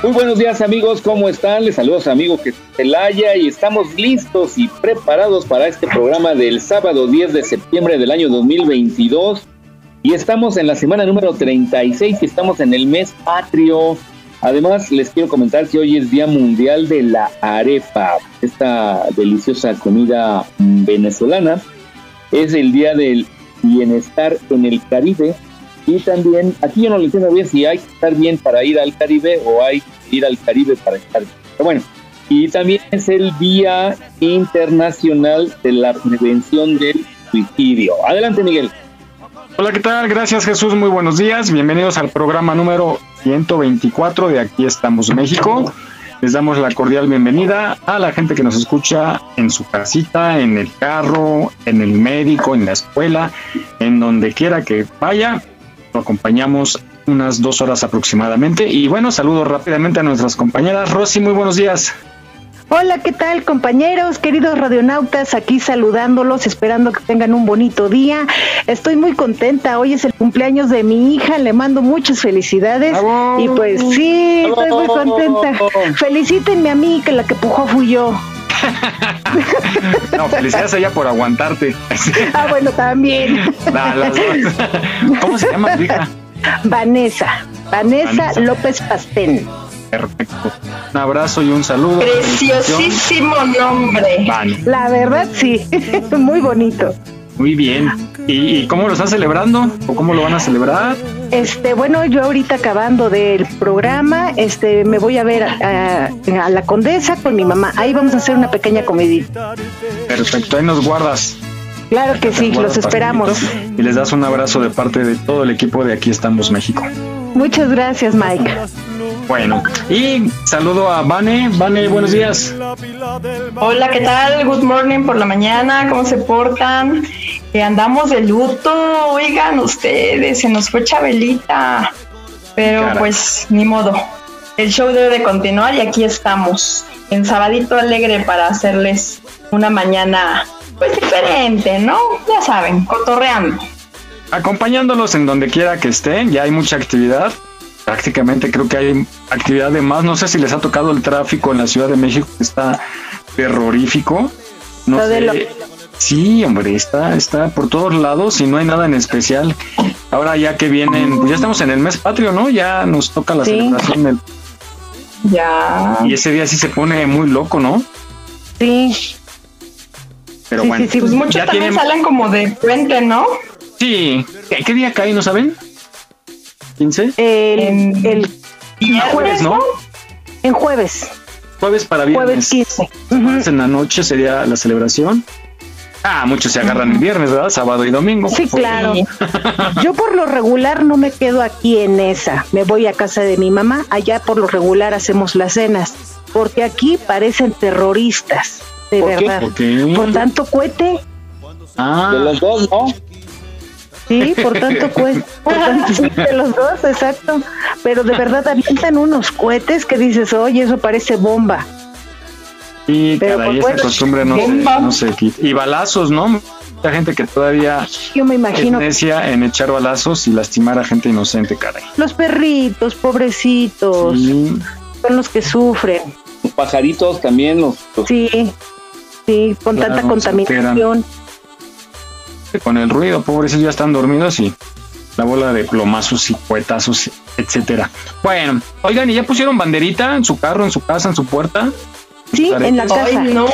Muy buenos días amigos, ¿cómo están? Les saludos amigo que Celaya y estamos listos y preparados para este programa del sábado 10 de septiembre del año 2022 y estamos en la semana número 36 y estamos en el mes patrio. Además les quiero comentar que hoy es Día Mundial de la Arepa, esta deliciosa comida venezolana. Es el Día del Bienestar en el Caribe y también, aquí yo no le entiendo bien si hay que estar bien para ir al Caribe o hay que ir al Caribe para estar bien. Pero bueno, y también es el Día Internacional de la Prevención del Suicidio. Adelante, Miguel. Hola, ¿qué tal? Gracias, Jesús. Muy buenos días. Bienvenidos al programa número 124 de Aquí estamos México. Les damos la cordial bienvenida a la gente que nos escucha en su casita, en el carro, en el médico, en la escuela, en donde quiera que vaya lo acompañamos unas dos horas aproximadamente. Y bueno, saludo rápidamente a nuestras compañeras. Rosy, muy buenos días. Hola, ¿qué tal compañeros, queridos radionautas? Aquí saludándolos, esperando que tengan un bonito día. Estoy muy contenta, hoy es el cumpleaños de mi hija, le mando muchas felicidades. Y pues sí, estoy muy contenta. Felicítenme a mí, que la que pujó fui yo. No, felicidades a ella por aguantarte. ah, bueno, también. ¿Cómo se llama tu hija? Vanessa. Vanessa, López Pastén. Perfecto. Un abrazo y un saludo. Preciosísimo nombre. La verdad, sí. Muy bonito. Muy bien. ¿Y, cómo lo están celebrando? ¿O cómo lo van a celebrar? Este, bueno, yo ahorita acabando del programa, este, me voy a ver a, la condesa con mi mamá. Ahí vamos a hacer una pequeña comidita. Perfecto, ahí nos guardas. Claro que sí, los esperamos. Y les das un abrazo de parte de todo el equipo de Aquí estamos México. Muchas gracias, Mike. Bueno, y saludo a Vane. Vane, buenos días. Hola, ¿qué tal? Good morning por la mañana, ¿cómo se portan? Que andamos de luto, oigan ustedes, se nos fue Chabelita. Pero pues, ni modo. El show debe de continuar y aquí estamos, en Sabadito Alegre para hacerles una mañana pues diferente, ¿no? Ya saben, cotorreando. Acompañándolos en donde quiera que estén, ya hay mucha actividad prácticamente creo que hay actividad de más. No sé si les ha tocado el tráfico en la Ciudad de México, que está terrorífico. No sé. Sí, hombre, está, está por todos lados y no hay nada en especial. Ahora ya que vienen, pues ya estamos en el mes patrio, ¿no? Ya nos toca la celebración del... Ya. Y ese día sí se pone muy loco, ¿no? Sí. Pero bueno. pues muchos también salen como de puente, ¿no? Sí. ¿Qué día cae, no saben? 15? El, el, jueves, ¿no? En jueves. Jueves para viernes. Jueves 15. En la noche sería la celebración. Ah, muchos se agarran el viernes, ¿verdad? Sábado y domingo. Sí, claro. Yo por lo regular no me quedo aquí en esa. Me voy a casa de mi mamá. Allá por lo regular hacemos las cenas. Porque aquí parecen terroristas. De verdad. ¿Por, tanto cohete. Ah. De los dos, ¿no? Sí, por tanto por tanto, de los dos, exacto. Pero de verdad avientan unos cohetes que dices, oye, eso parece bomba. Y Pero caray, pues, esa costumbre no se, no se quita. Y balazos, ¿no? Mucha gente que todavía Yo me imagino es en echar balazos y lastimar a gente inocente, caray. Los perritos, pobrecitos, son los que sufren. Los pajaritos también los... Sí, sí, con tanta contaminación. Con el ruido, pobres ya están dormidos y la bola de plomazos y cuetazos, etcétera. Bueno, oigan, ¿y ya pusieron banderita en su carro, en su casa, en su puerta? Sí, en la casa. Ay, no,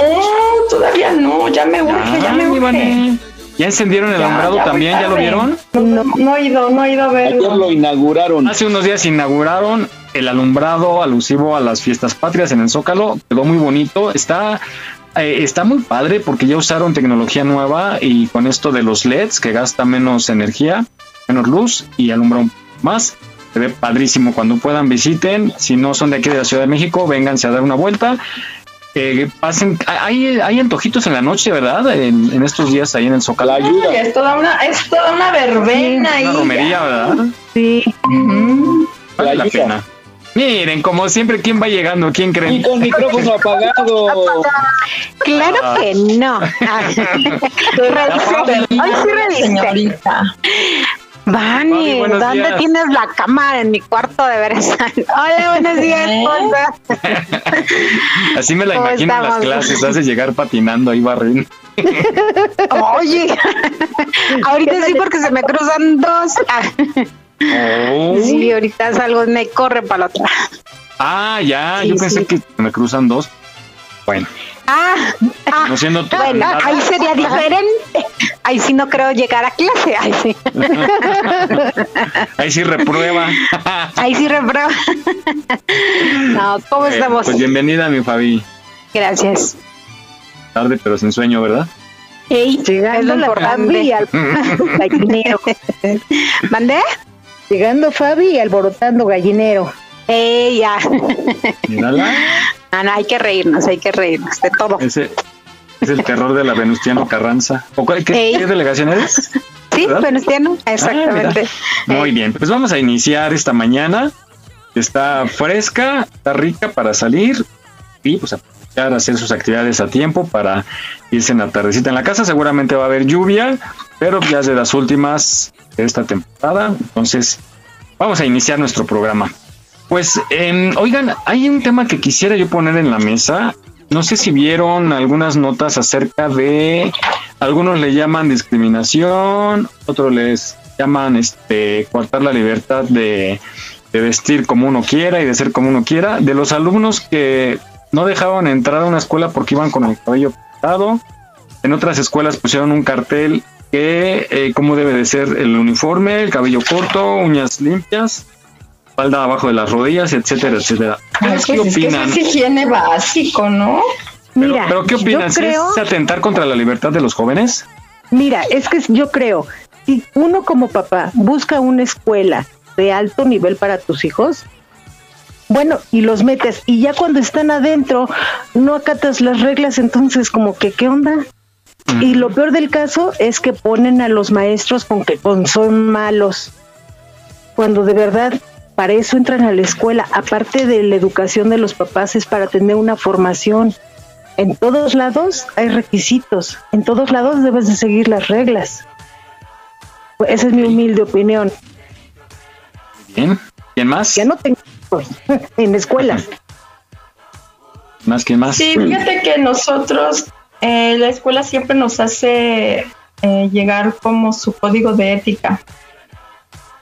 todavía no, ya me urge, ya, me urge. ¿Ya encendieron el alumbrado también? ¿Ya lo vieron? No, no, he ido, no he ido a verlo. Ayer lo inauguraron. Hace unos días inauguraron el alumbrado alusivo a las fiestas patrias en el Zócalo. Quedó muy bonito. Está eh, está muy padre porque ya usaron tecnología nueva y con esto de los LEDs que gasta menos energía, menos luz y alumbra más. Se ve padrísimo. Cuando puedan visiten. Si no son de aquí de la Ciudad de México, vénganse a dar una vuelta. Eh, pasen, hay, hay antojitos en la noche, ¿verdad? En, estos días ahí en el Zócalo. ayuda. es toda una, es toda una verbena Una romería, ¿verdad? Sí. Vale la pena. Miren, como siempre, ¿quién va llegando? ¿Quién creen? Y con micrófono apagado. Claro Ah. que no. Ay, sí reviste. señorita. Vani, ¿dónde días. tienes la cámara? En mi cuarto de veras. Hola, buenos días, ¿Eh? Así me la ¿Cómo imagino en las clases, hace llegar patinando ahí barriendo. Oye, ahorita sí porque se me cruzan dos. Oh. Sí, ahorita salgo, me corre para la otra. Ah, ya, Sí, yo pensé sí. que me cruzan dos. Bueno, Ah, ah, no siendo tú. bueno, ahí sería diferente. Ahí sí no creo llegar a clase. Ahí sí, Ahí sí reprueba. ahí sí repruebo. No, ¿cómo Eh, estamos? Pues bienvenida, mi Fabi. Gracias. Tarde, pero sin sueño, ¿verdad? Ey, es lo importante. gallinero. ¿Mandé? Llegando Fabi y alborotando gallinero. Ey, ya. Mírala. No, no, hay que reírnos, hay que reírnos de todo. Ese es el terror de la Venustiano Carranza. ¿O cuál, qué, delegación eres? Sí, ¿verdad? Venustiano, exactamente. Ah, Muy bien, pues vamos a iniciar esta mañana. Está fresca, está rica para salir y pues a hacer sus actividades a tiempo para irse en la tardecita en la casa. Seguramente va a haber lluvia, pero ya es de las últimas de esta temporada. Entonces, vamos a iniciar nuestro programa. Pues, em, oigan, hay un tema que quisiera yo poner en la mesa. No sé si vieron algunas notas acerca de, algunos le llaman discriminación, otros les llaman este coartar la libertad de vestir como uno quiera y de ser como uno quiera, de los alumnos que no dejaban entrar a una escuela porque iban con el cabello pintado. En otras escuelas pusieron un cartel que eh, cómo debe de ser el uniforme, el cabello corto, uñas limpias, espalda abajo de las rodillas, etcétera, etcétera. Pues ¿Qué es que eso opinan? es higiene básico, ¿no? Pero, Mira, pero ¿qué opinan? yo ¿Sí creo, ¿Es atentar contra la libertad de los jóvenes? mira, es que yo creo, si uno como papá busca una escuela de alto nivel para tus hijos, bueno, y los metes, y ya cuando están adentro no acatas las reglas, entonces como que, ¿qué onda? Y lo peor del caso es que ponen a los maestros con que con son malos, cuando de verdad para eso entran a la escuela, aparte de la educación de los papás, es para tener una formación. En todos lados hay requisitos, en todos lados debes de seguir las reglas. Esa es mi humilde opinión. Bien. ¿Quién más? Ya no tengo hijos en escuelas. ¿Más quién más? Sí, fíjate que nosotros, eh, la escuela siempre nos hace eh, llegar como su código de ética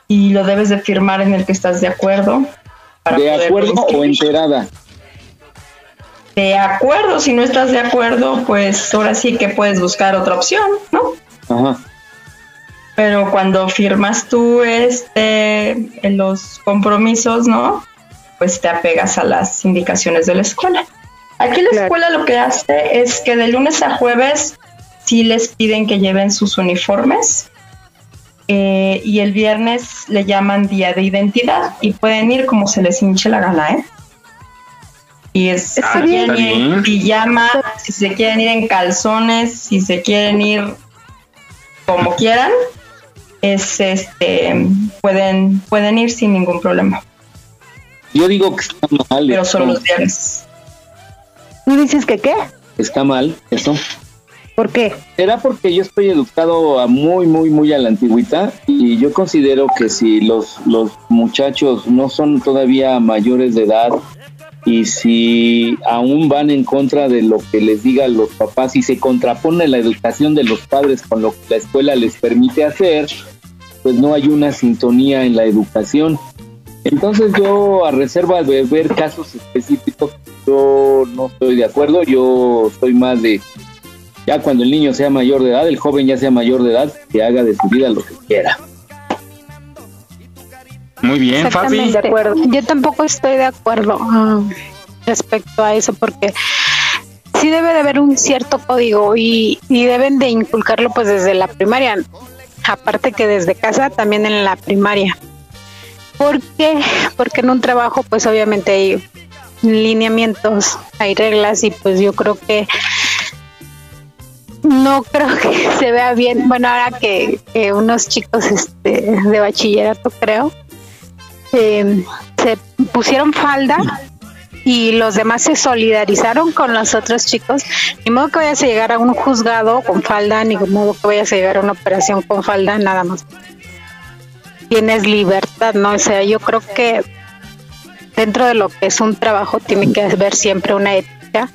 y lo debes de firmar en el que estás de acuerdo. para ¿De acuerdo o enterada? De acuerdo, si no estás de acuerdo, pues ahora sí que puedes buscar otra opción, ¿no? Ajá. Pero cuando firmas tú este, en los compromisos, ¿no? Pues te apegas a las indicaciones de la escuela. Aquí la Claro. escuela lo que hace es que de lunes a jueves sí les piden que lleven sus uniformes eh, y el viernes le llaman día de identidad y pueden ir como se les hinche la gana, ¿eh? Y es, si quieren ir en pijama, si se quieren ir en calzones, si se quieren ir como quieran, es este pueden pueden ir sin ningún problema, Yo digo que está mal. pero solo los viernes. ¿Tú dices que qué? Está mal eso. ¿Por qué? Será porque yo estoy educado a muy, muy, muy a la antigüita y yo considero que si los, los muchachos no son todavía mayores de edad y si aún van en contra de lo que les digan los papás y se contrapone la educación de los padres con lo que la escuela les permite hacer, pues no hay una sintonía en la educación. Entonces yo, a reserva de ver casos específicos, yo no estoy de acuerdo, yo soy más de, ya cuando el niño sea mayor de edad, el joven ya sea mayor de edad, que haga de su vida lo que quiera. Muy bien, Fabi. De acuerdo. Yo tampoco estoy de acuerdo ah, respecto a eso porque sí debe de haber un cierto código y, y deben de inculcarlo pues desde la primaria, aparte que desde casa también en la primaria. ¿Por qué? Porque en un trabajo pues obviamente hay lineamientos, hay reglas y pues yo creo que no creo que se vea bien. Bueno, ahora que, unos chicos este, de bachillerato creo eh, se pusieron falda y los demás se solidarizaron con los otros chicos. Ni modo que vayas a llegar a un juzgado con falda, ni modo que vayas a llegar a una operación con falda, nada más. Tienes libertad, ¿no? O sea, yo creo que dentro de lo que es un trabajo tiene que haber siempre una ética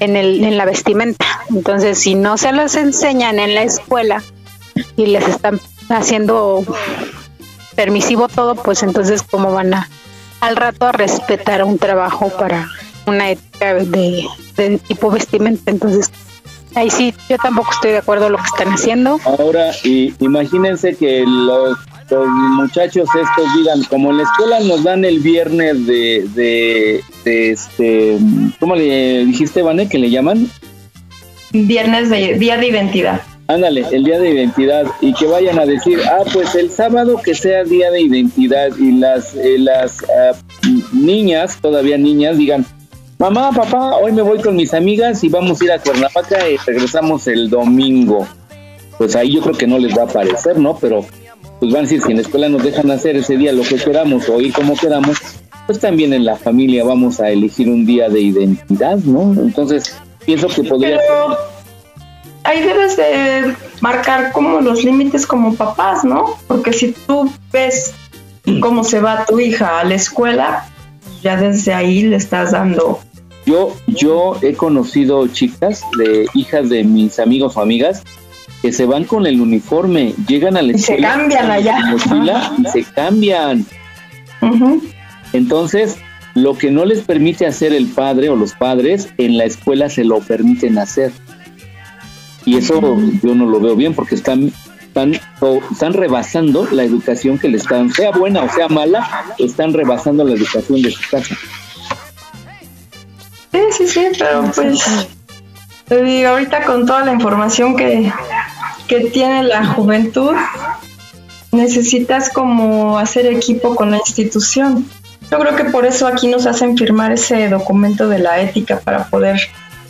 en, el, en la vestimenta. Entonces, si no se los enseñan en la escuela y les están haciendo permisivo todo, pues entonces cómo van a al rato a respetar un trabajo para una ética de, tipo vestimenta. Entonces, ahí sí, yo tampoco estoy de acuerdo con lo que están haciendo. Ahora, y, imagínense que los, muchachos estos digan, como en la escuela nos dan el viernes de, de, este, ¿cómo le dijiste, Vane, que le llaman? Viernes de Día de Identidad. Ándale, el día de identidad y que vayan a decir, ah, pues el sábado que sea día de identidad y las, eh, las ah, niñas, todavía niñas, digan, mamá, papá, hoy me voy con mis amigas y vamos a ir a Cuernavaca y regresamos el domingo. Pues ahí yo creo que no les va a parecer, ¿no? Pero pues van a decir, si en la escuela nos dejan hacer ese día lo que queramos o ir como queramos, pues también en la familia vamos a elegir un día de identidad, ¿no? Entonces, pienso que podría ser ahí debes de marcar como los límites como papás, ¿no? Porque si tú ves cómo se va tu hija a la escuela, ya desde ahí le estás dando. Yo, yo he conocido chicas de hijas de mis amigos o amigas que se van con el uniforme, llegan a la escuela. se cambian allá. y se cambian. Entonces, lo que no les permite hacer el padre o los padres, en la escuela se lo permiten hacer. Y eso yo no lo veo bien porque están, están, están rebasando la educación que le están, sea buena o sea mala, están rebasando la educación de su casa. Sí, sí, sí, pero pues te digo, ahorita con toda la información que, que tiene la juventud, necesitas como hacer equipo con la institución. Yo creo que por eso aquí nos hacen firmar ese documento de la ética para poder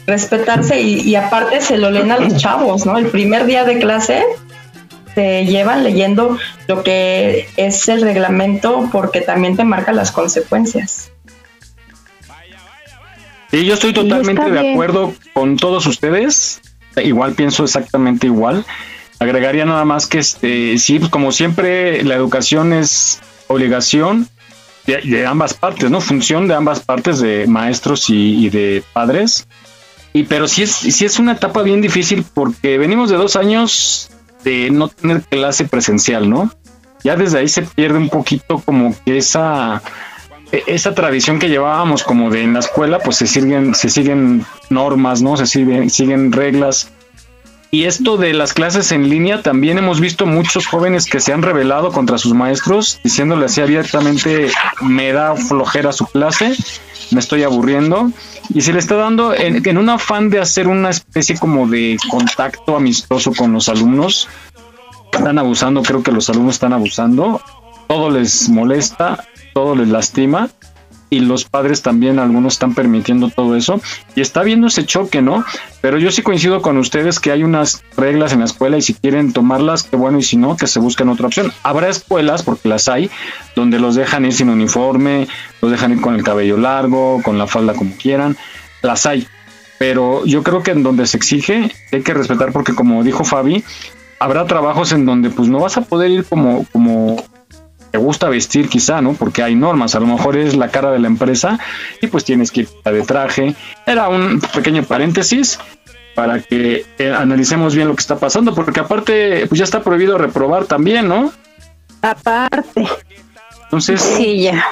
respetarse y, aparte se lo leen a los chavos, ¿no? El primer día de clase se llevan leyendo lo que es el reglamento porque también te marca las consecuencias. Sí, yo estoy totalmente de acuerdo con todos ustedes. Igual pienso exactamente igual. Agregaría nada más que este, sí, como siempre, la educación es obligación de, ambas partes, ¿no? Función de ambas partes, de maestros y de padres. Y pero sí es, sí es una etapa bien difícil porque venimos de dos años de no tener clase presencial, ¿no? Ya desde ahí se pierde un poquito como que esa, esa tradición que llevábamos como de en la escuela, pues se siguen, se siguen normas, ¿no? Se siguen, siguen reglas. Y esto de las clases en línea, también hemos visto muchos jóvenes que se han rebelado contra sus maestros, diciéndole así abiertamente, me da flojera su clase, me estoy aburriendo y se le está dando en, un afán de hacer una especie como de contacto amistoso con los alumnos. Están abusando, creo que los alumnos están abusando. Todo les molesta, todo les lastima y los padres también, algunos están permitiendo todo eso. Y está viendo ese choque, ¿no? Pero yo sí coincido con ustedes que hay unas reglas en la escuela y si quieren tomarlas, qué bueno, y si no, que se busquen otra opción. Habrá escuelas, porque las hay, donde los dejan ir sin uniforme, los dejan ir con el cabello largo, con la falda como quieran, las hay. Pero yo creo que en donde se exige hay que respetar porque como dijo Fabi, habrá trabajos en donde pues no vas a poder ir como, como te gusta vestir quizá, ¿no? Porque hay normas, a lo mejor es la cara de la empresa y pues tienes que ir de traje. Era un pequeño paréntesis para que eh, analicemos bien lo que está pasando, porque aparte pues ya está prohibido reprobar también, ¿no? Aparte. Entonces, sí, ya.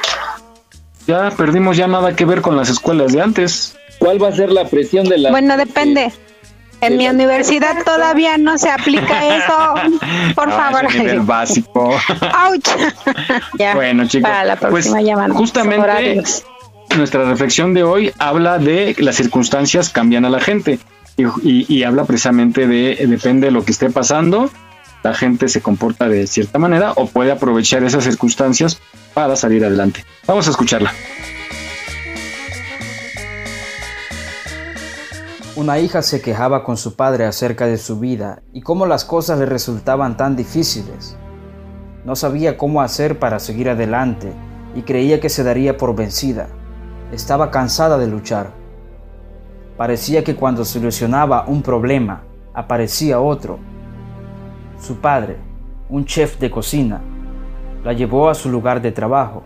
Ya perdimos ya nada que ver con las escuelas de antes. ¿Cuál va a ser la presión de la Bueno, depende. En mi universidad todavía no se aplica eso. Por favor. ese nivel básico. Ouch. ya. Bueno, chicos, Para la pues, próxima llamada. justamente Horarios. Nuestra reflexión de hoy habla de las circunstancias cambian a la gente y, y- y habla precisamente de depende de lo que esté pasando, la gente se comporta de cierta manera o puede aprovechar esas circunstancias para salir adelante. Vamos a escucharla. Una hija se quejaba con su padre acerca de su vida y cómo las cosas le resultaban tan difíciles. No sabía cómo hacer para seguir adelante y creía que se daría por vencida. Estaba cansada de luchar. Parecía que cuando solucionaba un problema, aparecía otro. Su padre, un chef de cocina, la llevó a su lugar de trabajo.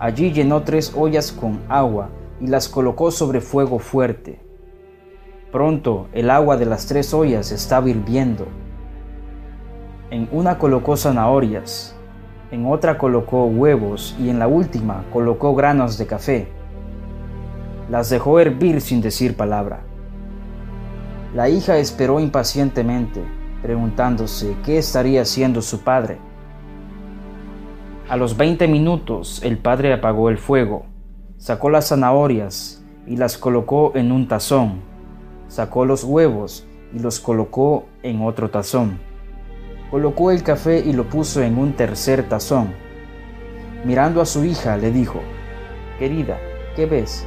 Allí llenó tres ollas con agua y las colocó sobre fuego fuerte. Pronto el agua de las tres ollas estaba hirviendo. En una colocó zanahorias, en otra colocó huevos y en la última colocó granos de café. Las dejó hervir sin decir palabra. La hija esperó impacientemente, preguntándose qué estaría haciendo su padre. A los 20 minutos el padre apagó el fuego, sacó las zanahorias y las colocó en un tazón sacó los huevos y los colocó en otro tazón. Colocó el café y lo puso en un tercer tazón. Mirando a su hija le dijo, Querida, ¿qué ves?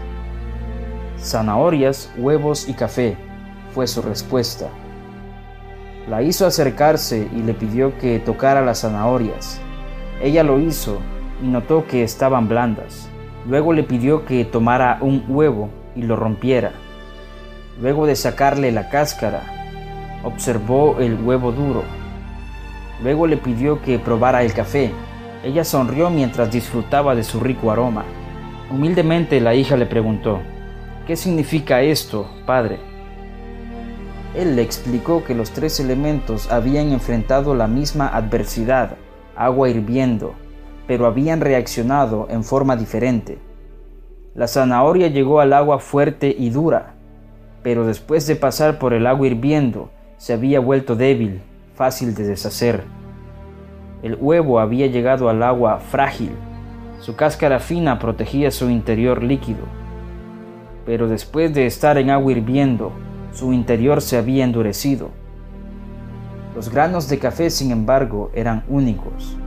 Zanahorias, huevos y café, fue su respuesta. La hizo acercarse y le pidió que tocara las zanahorias. Ella lo hizo y notó que estaban blandas. Luego le pidió que tomara un huevo y lo rompiera. Luego de sacarle la cáscara, observó el huevo duro. Luego le pidió que probara el café. Ella sonrió mientras disfrutaba de su rico aroma. Humildemente la hija le preguntó, ¿Qué significa esto, padre? Él le explicó que los tres elementos habían enfrentado la misma adversidad, agua hirviendo, pero habían reaccionado en forma diferente. La zanahoria llegó al agua fuerte y dura, pero después de pasar por el agua hirviendo, se había vuelto débil, fácil de deshacer. El huevo había llegado al agua frágil, su cáscara fina protegía su interior líquido, pero después de estar en agua hirviendo, su interior se había endurecido. Los granos de café, sin embargo, eran únicos.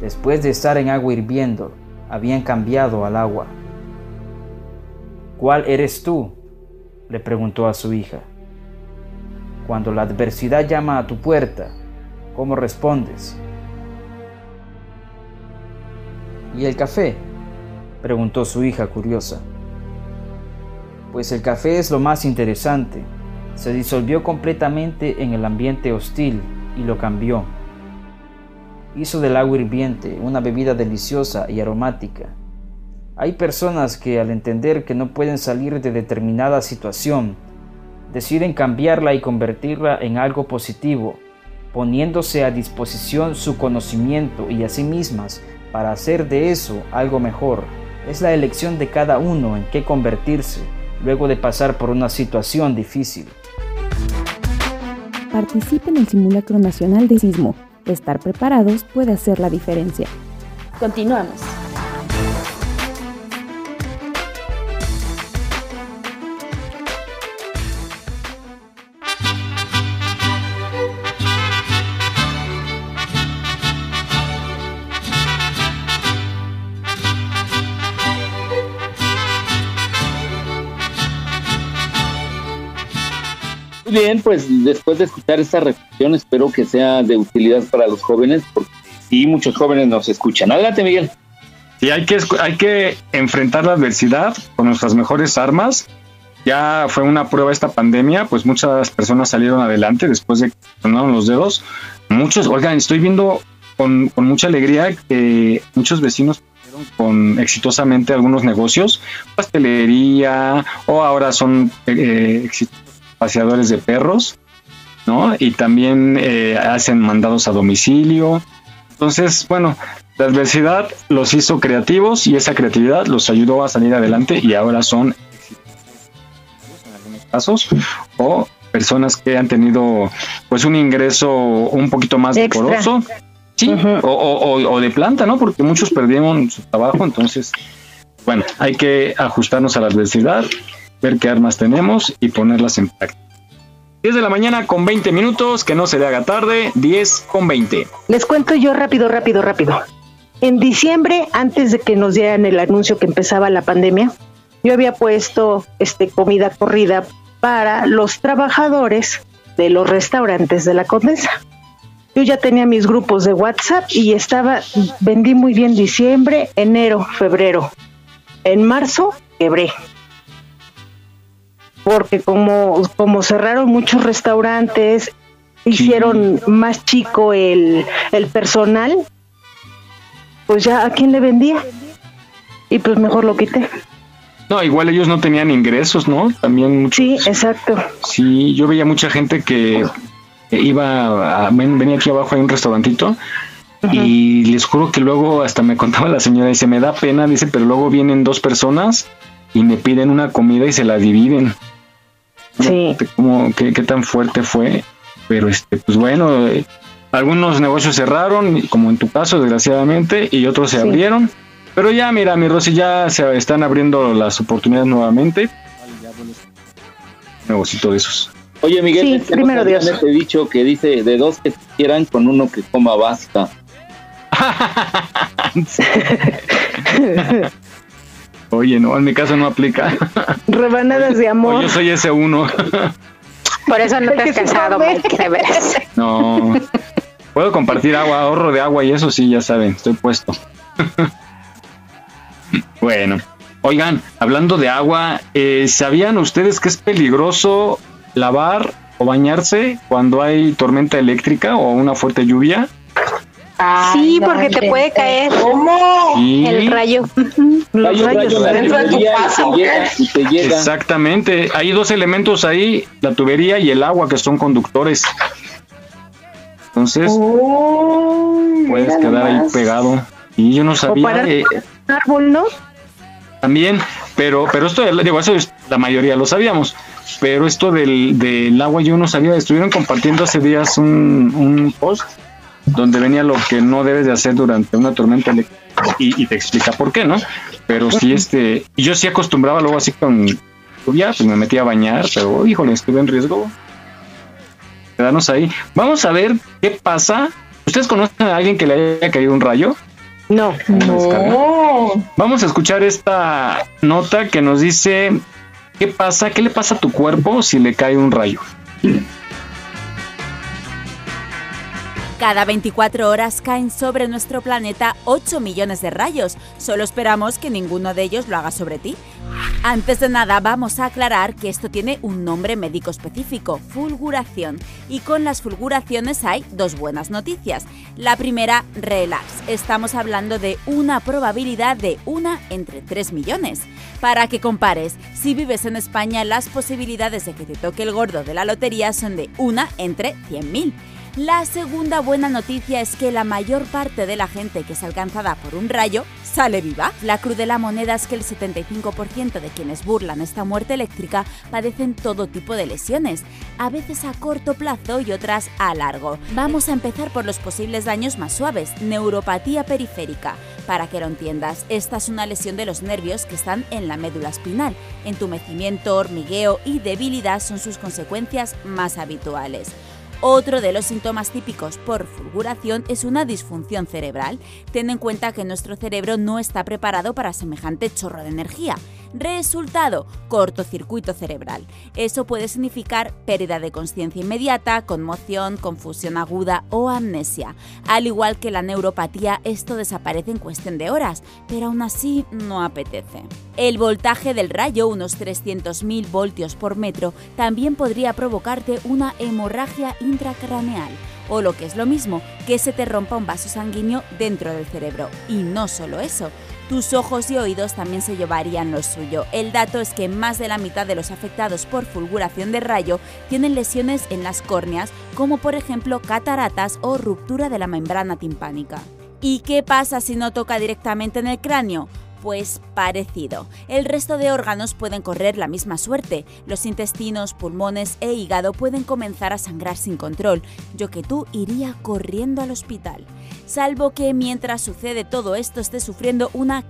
Después de estar en agua hirviendo, habían cambiado al agua. ¿Cuál eres tú? Le preguntó a su hija. Cuando la adversidad llama a tu puerta, ¿cómo respondes? ¿Y el café? preguntó su hija curiosa. Pues el café es lo más interesante. Se disolvió completamente en el ambiente hostil y lo cambió. Hizo del agua hirviente una bebida deliciosa y aromática. Hay personas que al entender que no pueden salir de determinada situación, deciden cambiarla y convertirla en algo positivo, poniéndose a disposición su conocimiento y a sí mismas para hacer de eso algo mejor. Es la elección de cada uno en qué convertirse luego de pasar por una situación difícil. Participe en el simulacro nacional de sismo. Estar preparados puede hacer la diferencia. Continuamos. Bien, pues después de escuchar esta reflexión, espero que sea de utilidad para los jóvenes, porque sí, muchos jóvenes nos escuchan. Adelante, Miguel. Y hay que, hay que enfrentar la adversidad con nuestras mejores armas. Ya fue una prueba esta pandemia, pues muchas personas salieron adelante después de que tronaron los dedos. Muchos, oigan, estoy viendo con, mucha alegría que muchos vecinos con exitosamente algunos negocios, pastelería o ahora son eh, paseadores de perros, ¿no? Y también eh, hacen mandados a domicilio. Entonces, bueno, la adversidad los hizo creativos y esa creatividad los ayudó a salir adelante y ahora son en algunos casos o personas que han tenido pues un ingreso un poquito más decoroso. Sí o, de planta no porque muchos perdieron su trabajo entonces bueno hay que ajustarnos a la adversidad ver qué armas tenemos y ponerlas en práctica 10 de la mañana con 20 minutos, que no se le haga tarde, 10 con 20. Les cuento yo rápido, rápido, rápido. En diciembre, antes de que nos dieran el anuncio que empezaba la pandemia, yo había puesto este comida corrida para los trabajadores de los restaurantes de la Condesa. Yo ya tenía mis grupos de WhatsApp y estaba, vendí muy bien diciembre, enero, febrero. En marzo quebré. Porque como, como cerraron muchos restaurantes, hicieron más chico el, el personal, pues ya a quién le vendía. Y pues mejor lo quité. No, igual ellos no tenían ingresos, ¿no? También muchos, Sí, exacto. Sí, yo veía mucha gente que iba, a, venía aquí abajo hay un restaurantito y les juro que luego hasta me contaba la señora, dice, me da pena, dice, pero luego vienen dos personas y me piden una comida y se la dividen. Sí. Como, qué, qué tan fuerte fue, pero este, pues bueno, eh, algunos negocios cerraron, como en tu caso, desgraciadamente, y otros se abrieron pero ya, mira, mi Rosy, ya se están abriendo las oportunidades nuevamente. Un negocito de esos. Oye, Miguel, sí, primero Dios. Te he dicho que dice de dos que quieran con uno que coma basta. Oye, no, en mi caso no aplica. Rebanadas de amor. yo soy ese uno. Por eso no te has casado, No. Puedo compartir agua, ahorro de agua y eso sí, ya saben, estoy puesto. Bueno, oigan, hablando de agua, eh, ¿sabían ustedes que es peligroso lavar o bañarse cuando hay tormenta eléctrica o una fuerte lluvia? Sí, porque te puede caer ¿Cómo? el rayo. Los rayos dentro de tu casa. Exactamente. Hay dos elementos ahí, la tubería y el agua, que son conductores. Entonces, puedes quedar ahí pegado. Y yo no sabía. Eh, árbol, ¿no? También, pero, pero esto, digo, eso la mayoría lo sabíamos, pero esto del, del agua yo no sabía, estuvieron compartiendo hace días un, un post donde venía lo que no debes de hacer durante una tormenta eléctrica y, te explica por qué, ¿no? Pero sí, este, y yo sí acostumbraba luego así con lluvia, pues me metía a bañar, pero híjole, estuve en riesgo. Quedarnos ahí. Vamos a ver qué pasa. ¿Ustedes conocen a alguien que le haya caído un rayo? No. No. Vamos a escuchar esta nota que nos dice qué pasa, qué le pasa a tu cuerpo si le cae un rayo. Cada 24 horas caen sobre nuestro planeta 8 millones de rayos. Solo esperamos que ninguno de ellos lo haga sobre ti. Antes de nada, vamos a aclarar que esto tiene un nombre médico específico, fulguración. Y con las fulguraciones hay dos buenas noticias. La primera, relax. Estamos hablando de una probabilidad de una entre 3 millones. Para que compares, si vives en España, las posibilidades de que te toque el gordo de la lotería son de una entre 100.000. La segunda buena noticia es que la mayor parte de la gente que es alcanzada por un rayo sale viva. La cruz de la moneda es que el 75% de quienes burlan esta muerte eléctrica padecen todo tipo de lesiones, a veces a corto plazo y otras a largo. Vamos a empezar por los posibles daños más suaves, neuropatía periférica. Para que lo entiendas, esta es una lesión de los nervios que están en la médula espinal. Entumecimiento, hormigueo y debilidad son sus consecuencias más habituales. Otro de los síntomas típicos por fulguración es una disfunción cerebral. Ten en cuenta que nuestro cerebro no está preparado para semejante chorro de energía. Resultado, cortocircuito cerebral. Eso puede significar pérdida de conciencia inmediata, conmoción, confusión aguda o amnesia. Al igual que la neuropatía, esto desaparece en cuestión de horas, pero aún así no apetece. El voltaje del rayo, unos 300.000 voltios por metro, también podría provocarte una hemorragia intracraneal o lo que es lo mismo, que se te rompa un vaso sanguíneo dentro del cerebro. Y no solo eso, tus ojos y oídos también se llevarían lo suyo. El dato es que más de la mitad de los afectados por fulguración de rayo tienen lesiones en las córneas, como por ejemplo cataratas o ruptura de la membrana timpánica. ¿Y qué pasa si no toca directamente en el cráneo? Pues parecido. El resto de órganos pueden correr la misma suerte. Los intestinos, pulmones e hígado pueden comenzar a sangrar sin control. Yo que tú iría corriendo al hospital. Salvo que mientras sucede todo esto esté sufriendo una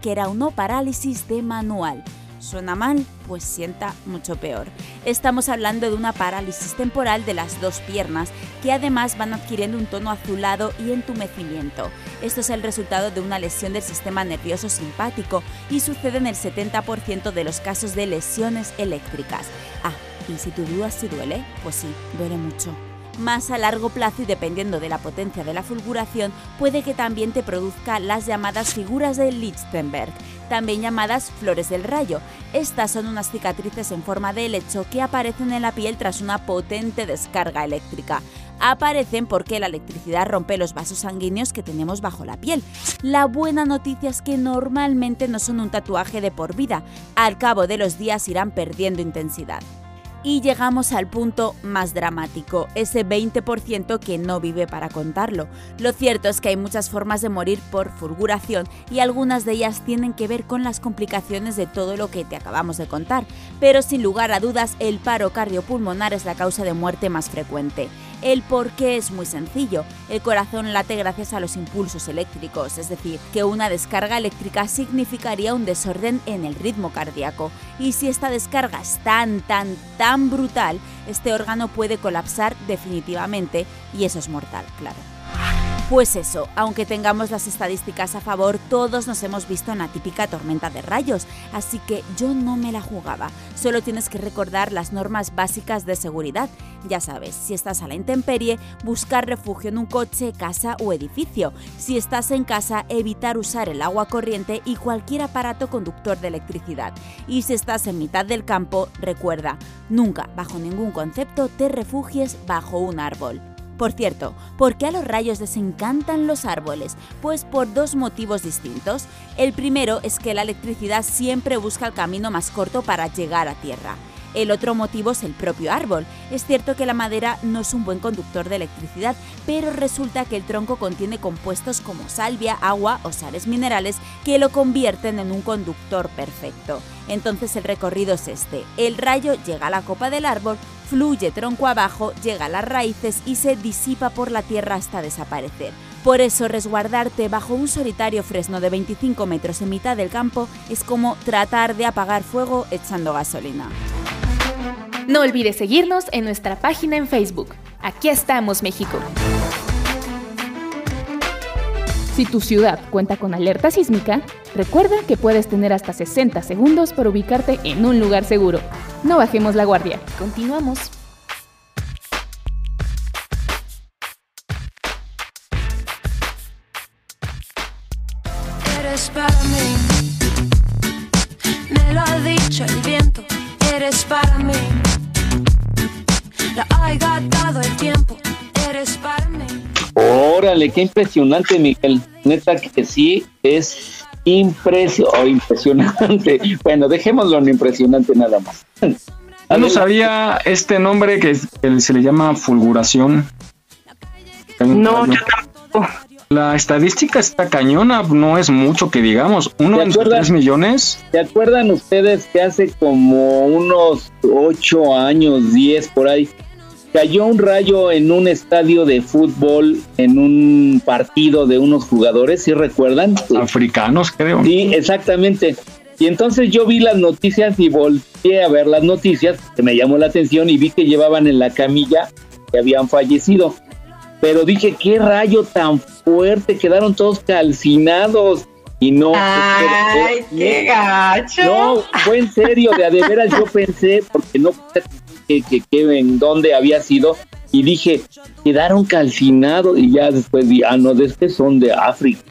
parálisis de manual. ¿Suena mal? Pues sienta mucho peor. Estamos hablando de una parálisis temporal de las dos piernas que además van adquiriendo un tono azulado y entumecimiento. Esto es el resultado de una lesión del sistema nervioso simpático y sucede en el 70% de los casos de lesiones eléctricas. Ah, y si tu duda si duele, pues sí, duele mucho más a largo plazo y dependiendo de la potencia de la fulguración, puede que también te produzca las llamadas figuras de Lichtenberg, también llamadas flores del rayo. Estas son unas cicatrices en forma de helecho que aparecen en la piel tras una potente descarga eléctrica. Aparecen porque la electricidad rompe los vasos sanguíneos que tenemos bajo la piel. La buena noticia es que normalmente no son un tatuaje de por vida, al cabo de los días irán perdiendo intensidad. Y llegamos al punto más dramático, ese 20% que no vive para contarlo. Lo cierto es que hay muchas formas de morir por fulguración y algunas de ellas tienen que ver con las complicaciones de todo lo que te acabamos de contar, pero sin lugar a dudas el paro cardiopulmonar es la causa de muerte más frecuente. El por qué es muy sencillo. El corazón late gracias a los impulsos eléctricos, es decir, que una descarga eléctrica significaría un desorden en el ritmo cardíaco. Y si esta descarga es tan, tan, tan brutal, este órgano puede colapsar definitivamente y eso es mortal, claro. Pues eso, aunque tengamos las estadísticas a favor, todos nos hemos visto en la típica tormenta de rayos, así que yo no me la jugaba. Solo tienes que recordar las normas básicas de seguridad. Ya sabes, si estás a la intemperie, buscar refugio en un coche, casa o edificio. Si estás en casa, evitar usar el agua corriente y cualquier aparato conductor de electricidad. Y si estás en mitad del campo, recuerda, nunca, bajo ningún concepto, te refugies bajo un árbol. Por cierto, ¿por qué a los rayos les encantan los árboles? Pues por dos motivos distintos. El primero es que la electricidad siempre busca el camino más corto para llegar a tierra. El otro motivo es el propio árbol. Es cierto que la madera no es un buen conductor de electricidad, pero resulta que el tronco contiene compuestos como salvia, agua o sales minerales que lo convierten en un conductor perfecto. Entonces el recorrido es este. El rayo llega a la copa del árbol, fluye tronco abajo, llega a las raíces y se disipa por la tierra hasta desaparecer. Por eso resguardarte bajo un solitario fresno de 25 metros en mitad del campo es como tratar de apagar fuego echando gasolina. No olvides seguirnos en nuestra página en Facebook. Aquí estamos, México. Si tu ciudad cuenta con alerta sísmica, recuerda que puedes tener hasta 60 segundos para ubicarte en un lugar seguro. No bajemos la guardia. Continuamos. Para mí. La dado el tiempo, eres para mí. Órale, qué impresionante, Miguel. Neta que sí es impresionante. Bueno, dejémoslo en impresionante nada más. Yo no sabía este nombre que se le llama fulguración. No, yo tampoco. La estadística está cañona, no es mucho que digamos. Uno en tres millones. ¿Se acuerdan ustedes que hace como unos ocho años, diez por ahí, cayó un rayo en un estadio de fútbol en un partido de unos jugadores, ¿sí recuerdan? Africanos, creo. Sí, exactamente. Y entonces yo vi las noticias y volteé a ver las noticias, que me llamó la atención y vi que llevaban en la camilla que habían fallecido. Pero dije, qué rayo tan fuerte, quedaron todos calcinados. Y no. ¡Ay, qué gacho! No, fue en serio, de a de veras yo pensé, porque no que, que, en dónde había sido y dije, quedaron calcinados y ya después vi, ah, no, de este son de África.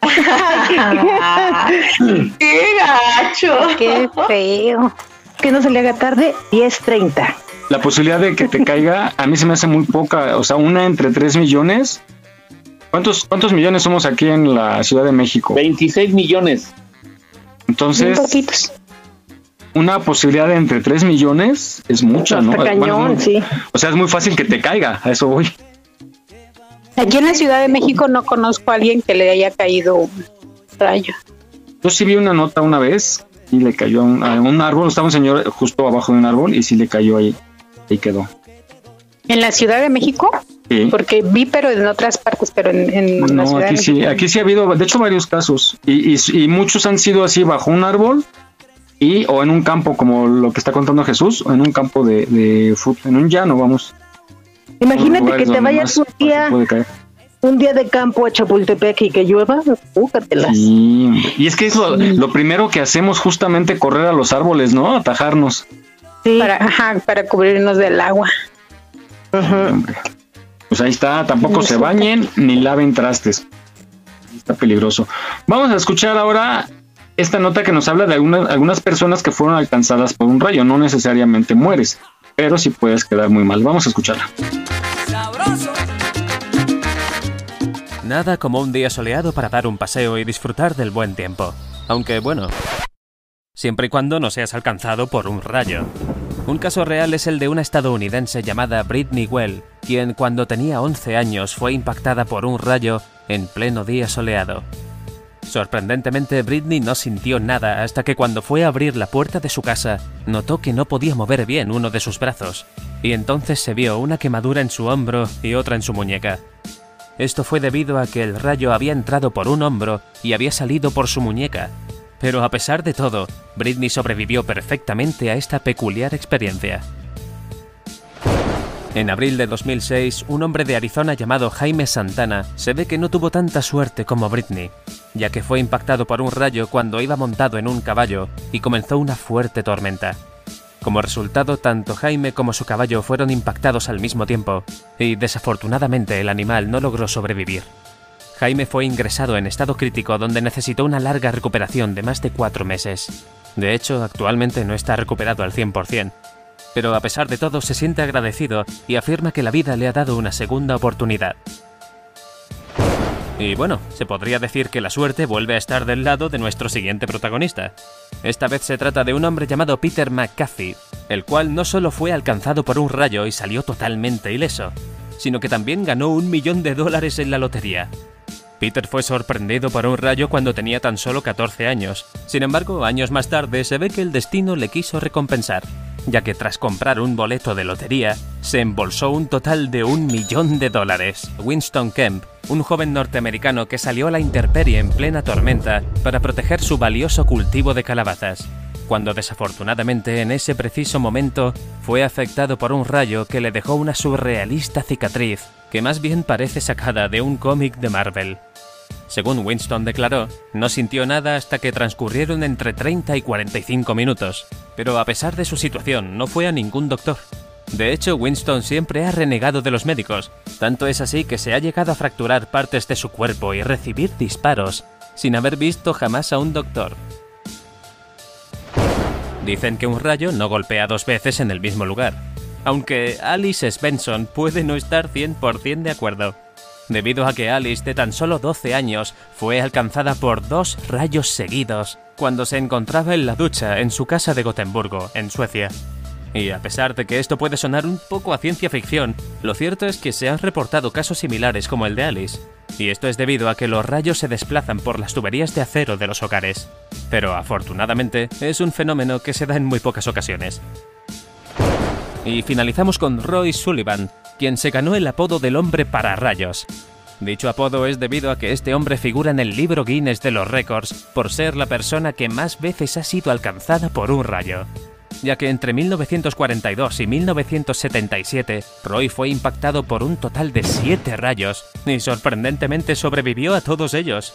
¡Qué gacho! ¡Qué feo! Que no se le haga tarde, 10.30. la posibilidad de que te caiga, a mí se me hace muy poca. O sea, una entre 3 millones. ¿Cuántos, ¿Cuántos millones somos aquí en la Ciudad de México? 26 millones. Entonces, una posibilidad de entre 3 millones es mucha, ¿no? Cañón, sí. O sea, es muy fácil que te caiga, a eso voy. Aquí en la Ciudad de México no conozco a alguien que le haya caído un rayo. Yo sí vi una nota una vez y le cayó a un, a un árbol, estaba un señor justo abajo de un árbol y sí le cayó ahí, ahí quedó. ¿En la Ciudad de México? Sí. Porque vi, pero en otras partes, pero en, en la No, Ciudad aquí de sí, aquí sí ha habido, de hecho, varios casos. Y, y, y muchos han sido así bajo un árbol y o en un campo, como lo que está contando Jesús, o en un campo de, de fútbol, en un llano, vamos. Imagínate que te vayas un día, un día de campo a Chapultepec y que llueva, púcatelas. Sí, y es que es lo, lo primero que hacemos justamente correr a los árboles, ¿no? Atajarnos. Para, ajá, para cubrirnos del agua. Pues ahí está, tampoco se bañen ni laven trastes. Está peligroso. Vamos a escuchar ahora esta nota que nos habla de algunas, algunas personas que fueron alcanzadas por un rayo. No necesariamente mueres, pero sí puedes quedar muy mal. Vamos a escucharla. Nada como un día soleado para dar un paseo y disfrutar del buen tiempo. Aunque bueno, siempre y cuando no seas alcanzado por un rayo. Un caso real es el de una estadounidense llamada Britney Well, quien cuando tenía 11 años fue impactada por un rayo en pleno día soleado. Sorprendentemente, Britney no sintió nada hasta que cuando fue a abrir la puerta de su casa, notó que no podía mover bien uno de sus brazos, y entonces se vio una quemadura en su hombro y otra en su muñeca. Esto fue debido a que el rayo había entrado por un hombro y había salido por su muñeca. Pero a pesar de todo, Britney sobrevivió perfectamente a esta peculiar experiencia. En abril de 2006, un hombre de Arizona llamado Jaime Santana se ve que no tuvo tanta suerte como Britney, ya que fue impactado por un rayo cuando iba montado en un caballo y comenzó una fuerte tormenta. Como resultado, tanto Jaime como su caballo fueron impactados al mismo tiempo, y desafortunadamente el animal no logró sobrevivir. Jaime fue ingresado en estado crítico donde necesitó una larga recuperación de más de cuatro meses. De hecho, actualmente no está recuperado al 100%, pero a pesar de todo se siente agradecido y afirma que la vida le ha dado una segunda oportunidad. Y bueno, se podría decir que la suerte vuelve a estar del lado de nuestro siguiente protagonista. Esta vez se trata de un hombre llamado Peter McCarthy, el cual no solo fue alcanzado por un rayo y salió totalmente ileso, sino que también ganó un millón de dólares en la lotería. Peter fue sorprendido por un rayo cuando tenía tan solo 14 años. Sin embargo, años más tarde se ve que el destino le quiso recompensar, ya que tras comprar un boleto de lotería, se embolsó un total de un millón de dólares. Winston Kemp, un joven norteamericano que salió a la intemperie en plena tormenta para proteger su valioso cultivo de calabazas, cuando desafortunadamente en ese preciso momento fue afectado por un rayo que le dejó una surrealista cicatriz que más bien parece sacada de un cómic de Marvel. Según Winston declaró, no sintió nada hasta que transcurrieron entre 30 y 45 minutos, pero a pesar de su situación no fue a ningún doctor. De hecho, Winston siempre ha renegado de los médicos, tanto es así que se ha llegado a fracturar partes de su cuerpo y recibir disparos, sin haber visto jamás a un doctor. Dicen que un rayo no golpea dos veces en el mismo lugar, aunque Alice Svensson puede no estar 100% de acuerdo, debido a que Alice de tan solo 12 años fue alcanzada por dos rayos seguidos cuando se encontraba en la ducha en su casa de Gotemburgo, en Suecia. Y a pesar de que esto puede sonar un poco a ciencia ficción, lo cierto es que se han reportado casos similares como el de Alice, y esto es debido a que los rayos se desplazan por las tuberías de acero de los hogares. Pero afortunadamente es un fenómeno que se da en muy pocas ocasiones. Y finalizamos con Roy Sullivan, quien se ganó el apodo del hombre para rayos. Dicho apodo es debido a que este hombre figura en el libro Guinness de los récords por ser la persona que más veces ha sido alcanzada por un rayo ya que entre 1942 y 1977 Roy fue impactado por un total de 7 rayos y sorprendentemente sobrevivió a todos ellos,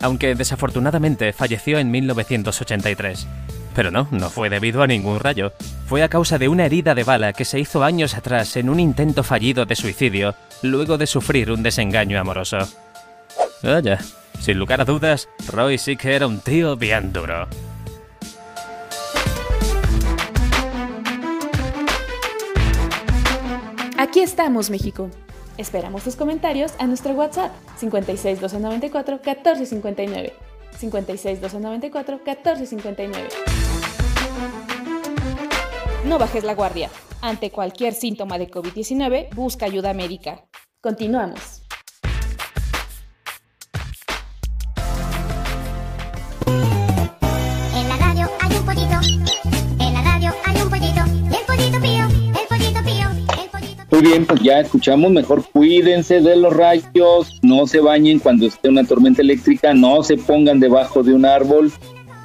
aunque desafortunadamente falleció en 1983. Pero no, no fue debido a ningún rayo, fue a causa de una herida de bala que se hizo años atrás en un intento fallido de suicidio luego de sufrir un desengaño amoroso. Vaya, sin lugar a dudas, Roy sí que era un tío bien duro. Aquí estamos, México. Esperamos tus comentarios a nuestro WhatsApp 56 294 1459. 56 294 1459. No bajes la guardia. Ante cualquier síntoma de COVID-19, busca ayuda médica. Continuamos. Muy bien, pues ya escuchamos, mejor cuídense de los rayos, no se bañen cuando esté una tormenta eléctrica, no se pongan debajo de un árbol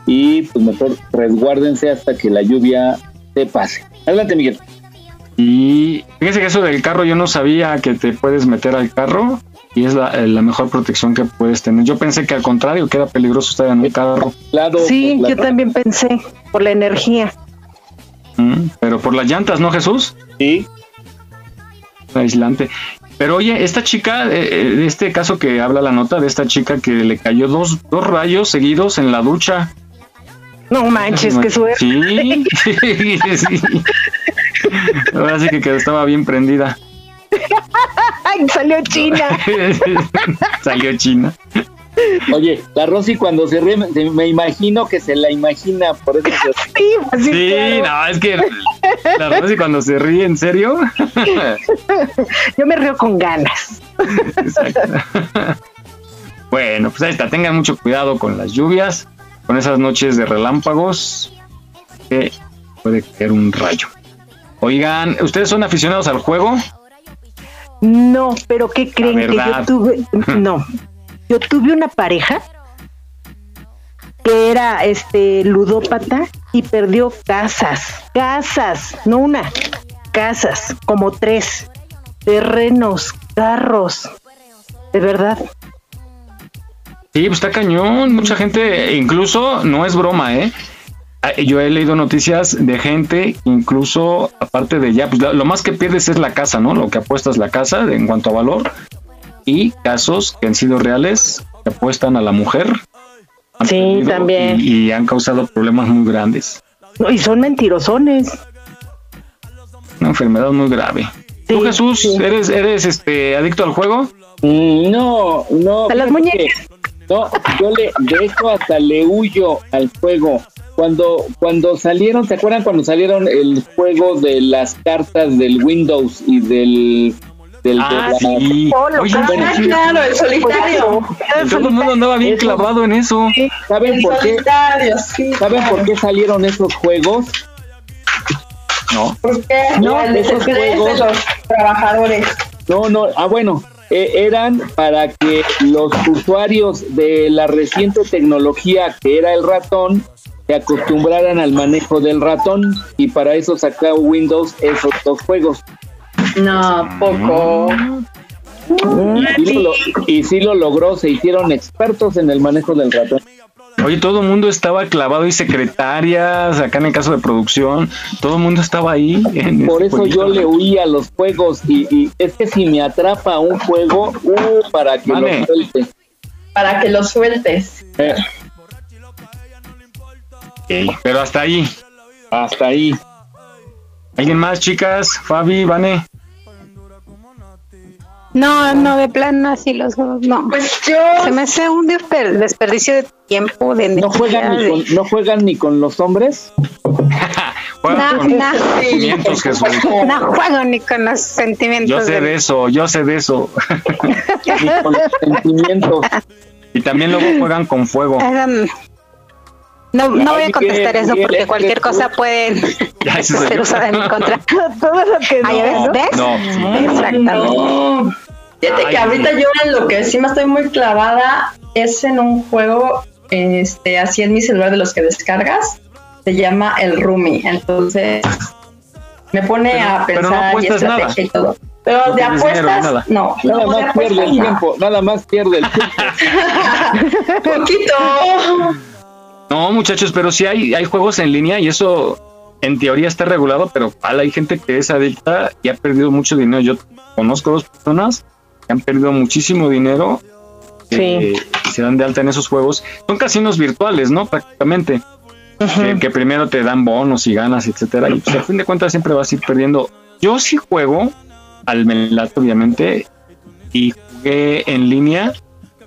y pues mejor resguárdense hasta que la lluvia se pase. Adelante, Miguel. Y fíjese que eso del carro yo no sabía que te puedes meter al carro y es la, eh, la mejor protección que puedes tener. Yo pensé que al contrario, que era peligroso estar en un carro. Sí, yo también pensé por la energía. Mm, Pero por las llantas, ¿no, Jesús? Sí. Aislante. Pero oye, esta chica, eh, eh, este caso que habla la nota, de esta chica que le cayó dos, dos rayos seguidos en la ducha. No manches, qué suerte. Sí, sí, sí. Ahora sí que quedó- estaba bien prendida. Salió China. Salió China. Oye, la Rosy cuando se ríe, me- me imagino que se la imagina, por eso se- Sí, así Sí, claro. no, es que la que cuando se ríe en serio. Yo me río con ganas. Bueno, pues ahí está. Tengan mucho cuidado con las lluvias, con esas noches de relámpagos, que puede caer un rayo. Oigan, ¿ustedes son aficionados al juego? No, pero ¿qué creen que yo tuve? No, yo tuve una pareja que era este ludópata y perdió casas, casas, no una, casas, como tres, terrenos, carros, de verdad. Sí, pues está cañón. Mucha gente, incluso no es broma, ¿eh? Ah, Yo he leído noticias de gente, incluso aparte de ya, pues lo más que pierdes es la casa, ¿no? Lo que apuestas la casa en cuanto a valor. Y casos que han sido reales, que apuestan a la mujer. Sí, también. Y, y han causado problemas muy grandes. No, y son mentirosones. Una enfermedad muy grave. ¿Tú, Jesús, eres, eres este adicto al juego? Mm, No, no. A las muñecas. No, yo le, de eso hasta le huyo al juego. Cuando, cuando salieron, ¿se acuerdan cuando salieron el juego de las cartas del Windows y del... del de Ah, la- sí. Oye, Ah, bueno, sí, claro, el solitario. todo el mundo andaba bien clavado en eso. ¿Saben El por qué? sí. ¿Saben por qué salieron esos juegos? No. Porque No, el esos juegos- de los trabajadores. No, no, ah, bueno, eh, eran para que los usuarios de la reciente tecnología que era el ratón se acostumbraran al manejo del ratón y para eso sacó Windows esos dos juegos. No, poco. Y sí, lo, y sí lo logró, se hicieron expertos en el manejo del ratón. Oye, todo el mundo estaba clavado y secretarias, acá en el caso de producción, todo el mundo estaba ahí. en Por este eso yo le huí a los juegos y, y es que si me atrapa un juego, uh, para que Vale. lo suelte. Para que lo sueltes. Eh, Pero hasta ahí. hasta ahí. ¿Alguien más, chicas? Fabi, Vane. No, no, de plano así los juegos, no. Pues yo. Se me hace un desper- desperdicio de tiempo, de ¿No juegan, energía, ni de- con, ¿No juegan ni con los hombres? No, con no. sentimientos, Jesús. No juego ni con los sentimientos. Yo sé de- de eso, yo sé de eso. Ni con los sentimientos. Y también luego juegan con fuego. No, no voy a contestar eso porque cualquier cosa puede ser usada en mi contra. Todo lo que no. ¿Ves? No. Exactamente. No. Fíjate que ahorita yo en lo que sí me estoy muy clavada es en un juego, este, así en mi celular de los que descargas, se llama el Rumi. Entonces me pone Pero- a pero no pensar y estrategia nada. y todo. Pero No de dinero, apuestas, nada. no. Nada más pierde el tiempo, nada más pierde el tiempo. Poquito. No, muchachos, pero sí hay, hay juegos en línea y eso en teoría está regulado, pero pal, hay gente que es adicta y ha perdido mucho dinero. Yo conozco dos personas que han perdido muchísimo dinero que se dan de alta en esos juegos. Son casinos virtuales, ¿no? Prácticamente. que, que primero te dan bonos y ganas, etcétera. Y pues, a fin de cuentas siempre vas a ir perdiendo. Yo sí juego, al Melato, obviamente, y jugué en línea,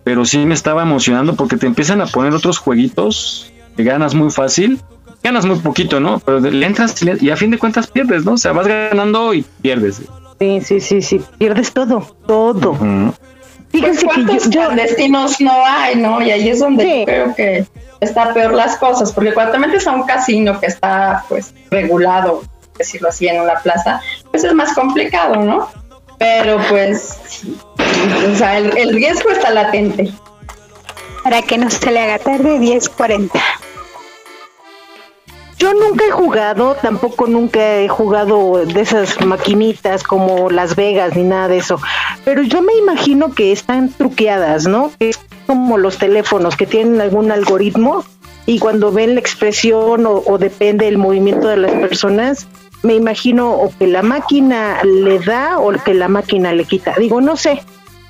pero sí me estaba emocionando porque te empiezan a poner otros jueguitos ganas muy fácil. Ganas muy poquito, ¿no? Pero le entras y le- y a fin de cuentas pierdes, ¿no? O sea, vas ganando y pierdes. Sí, sí, sí, sí, pierdes todo, todo. Fíjense que yo, clandestinos no hay, ¿no? Y ahí es donde yo creo que está peor las cosas, porque cuando te metes a un casino que está pues regulado, decirlo así, en una plaza, pues es más complicado, ¿no? Pero pues, o sea, el, el riesgo está latente. Para que no se le haga tarde, 10.40. Yo nunca he jugado, tampoco nunca he jugado de esas maquinitas como Las Vegas ni nada de eso, pero yo me imagino que están truqueadas, ¿no? Es como los teléfonos que tienen algún algoritmo y cuando ven la expresión o, o depende del movimiento de las personas, me imagino o que la máquina le da o que la máquina le quita. Digo, no sé,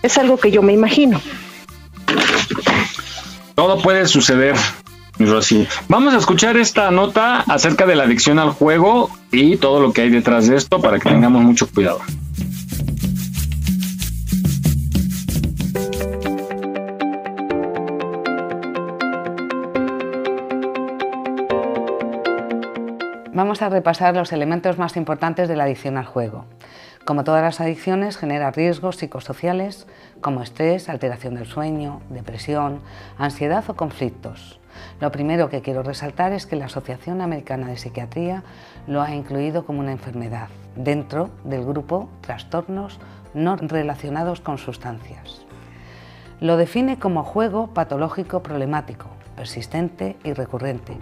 es algo que yo me imagino. Todo puede suceder, Vamos a escuchar esta nota acerca de la adicción al juego y todo lo que hay detrás de esto para que tengamos mucho cuidado. Vamos a repasar los elementos más importantes de la adicción al juego. Como todas las adicciones, genera riesgos psicosociales como estrés, alteración del sueño, depresión, ansiedad o conflictos. Lo primero que quiero resaltar es que la Asociación Americana de Psiquiatría lo ha incluido como una enfermedad dentro del grupo trastornos no relacionados con sustancias. Lo define como juego patológico problemático, persistente y recurrente,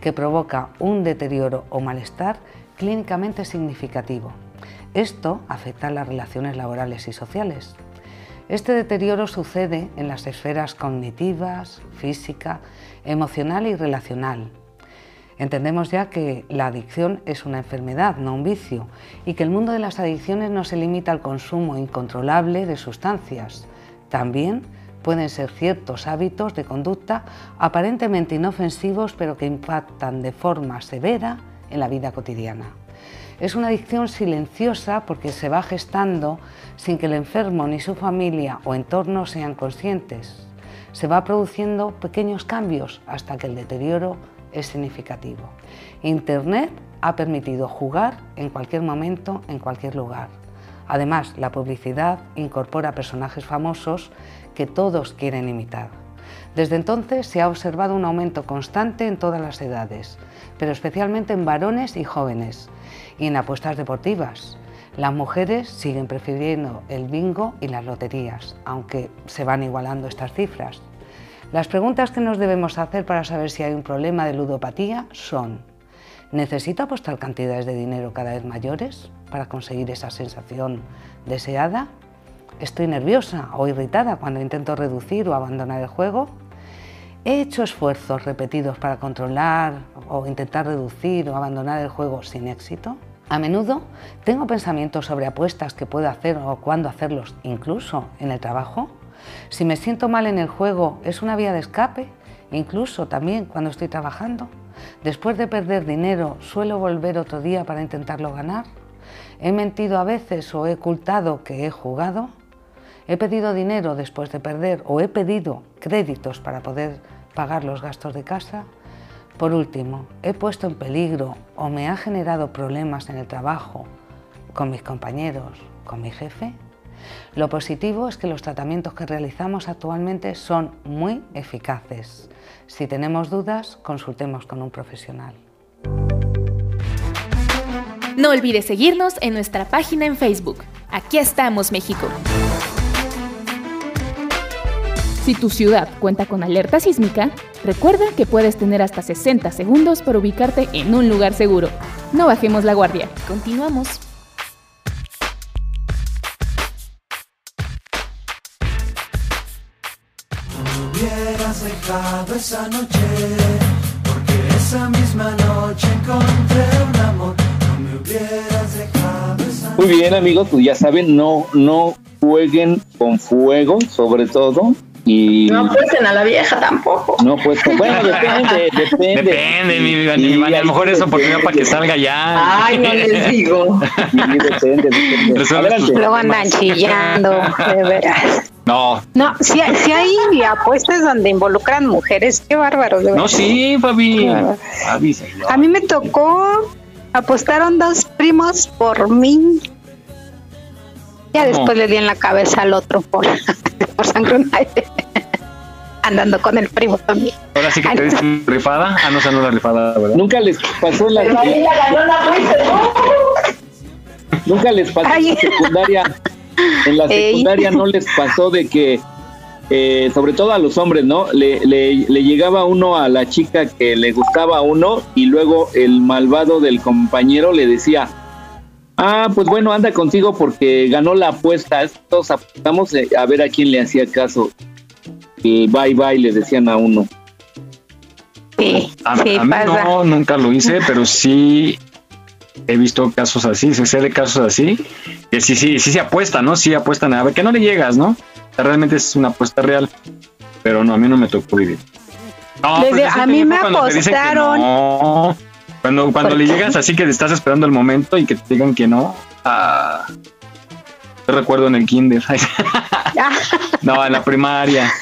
que provoca un deterioro o malestar clínicamente significativo. Esto afecta las relaciones laborales y sociales. Este deterioro sucede en las esferas cognitivas, física, emocional y relacional. Entendemos ya que la adicción es una enfermedad, no un vicio, y que el mundo de las adicciones no se limita al consumo incontrolable de sustancias. También pueden ser ciertos hábitos de conducta aparentemente inofensivos, pero que impactan de forma severa en la vida cotidiana. Es una adicción silenciosa porque se va gestando sin que el enfermo ni su familia o entorno sean conscientes. Se va produciendo pequeños cambios hasta que el deterioro es significativo. Internet ha permitido jugar en cualquier momento, en cualquier lugar. Además, la publicidad incorpora personajes famosos que todos quieren imitar. Desde entonces se ha observado un aumento constante en todas las edades, pero especialmente en varones y jóvenes, y en apuestas deportivas. Las mujeres siguen prefiriendo el bingo y las loterías, aunque se van igualando estas cifras. Las preguntas que nos debemos hacer para saber si hay un problema de ludopatía son, ¿necesito apostar cantidades de dinero cada vez mayores para conseguir esa sensación deseada? ¿Estoy nerviosa o irritada cuando intento reducir o abandonar el juego? ¿He hecho esfuerzos repetidos para controlar o intentar reducir o abandonar el juego sin éxito? A menudo tengo pensamientos sobre apuestas que puedo hacer o cuándo hacerlos, incluso en el trabajo. Si me siento mal en el juego, ¿es una vía de escape? Incluso también cuando estoy trabajando. Después de perder dinero, ¿suelo volver otro día para intentarlo ganar? ¿He mentido a veces o he ocultado que he jugado? ¿He pedido dinero después de perder o he pedido créditos para poder pagar los gastos de casa? Por último, ¿he puesto en peligro o me ha generado problemas en el trabajo, con mis compañeros, con mi jefe? Lo positivo es que los tratamientos que realizamos actualmente son muy eficaces. Si tenemos dudas, consultemos con un profesional. No olvides seguirnos en nuestra página en Facebook. Aquí estamos, México. Si tu ciudad cuenta con alerta sísmica, recuerda que puedes tener hasta 60 segundos para ubicarte en un lugar seguro. No bajemos la guardia. Continuamos. No hubieras dejado esa noche, porque esa misma noche encontré un amor. No me hubieras dejado esa Muy bien, amigos, pues ya saben, no, no jueguen con fuego, sobre todo. Y No apuesten a la vieja tampoco. no, pues bueno, depende, depende. Depende, mi Iván, a lo mejor es oportunidad para que salga ya. Ay, no les digo. Depende, depende. Luego andan chillando, de veras. No, No, si, si hay apuestas donde involucran mujeres, qué bárbaros. de no, sí, Fabi. A mí me tocó, apostaron dos primos por mí. Ya ¿Cómo? después le di en la cabeza al otro por, por sangre. Andando con el primo también. Ahora sí que te diste una rifada. Ah, no, no la rifada, ¿verdad? Nunca les pasó en la nunca les pasó en la secundaria. En la Ey. secundaria no les pasó de que eh, sobre todo a los hombres, ¿no? Le, le, le llegaba uno a la chica que le gustaba a uno y luego el malvado del compañero le decía, ah, pues bueno, anda contigo porque ganó la apuesta, todos apostamos a ver a quién le hacía caso. Y bye bye le decían a uno. Sí, A, sí, a mí pasa. no, nunca lo hice, pero sí he visto casos así, se sé de casos así, que sí, sí, sí se apuesta, ¿no? Sí apuestan a ver que no le llegas, ¿no? Realmente es una apuesta real, pero no, a mí no me tocó vivir. No, Desde- a mí me apostaron. Cuando, cuando le llegas así que estás esperando el momento y que te digan que no. Ah, yo recuerdo en el kinder. no, en la primaria.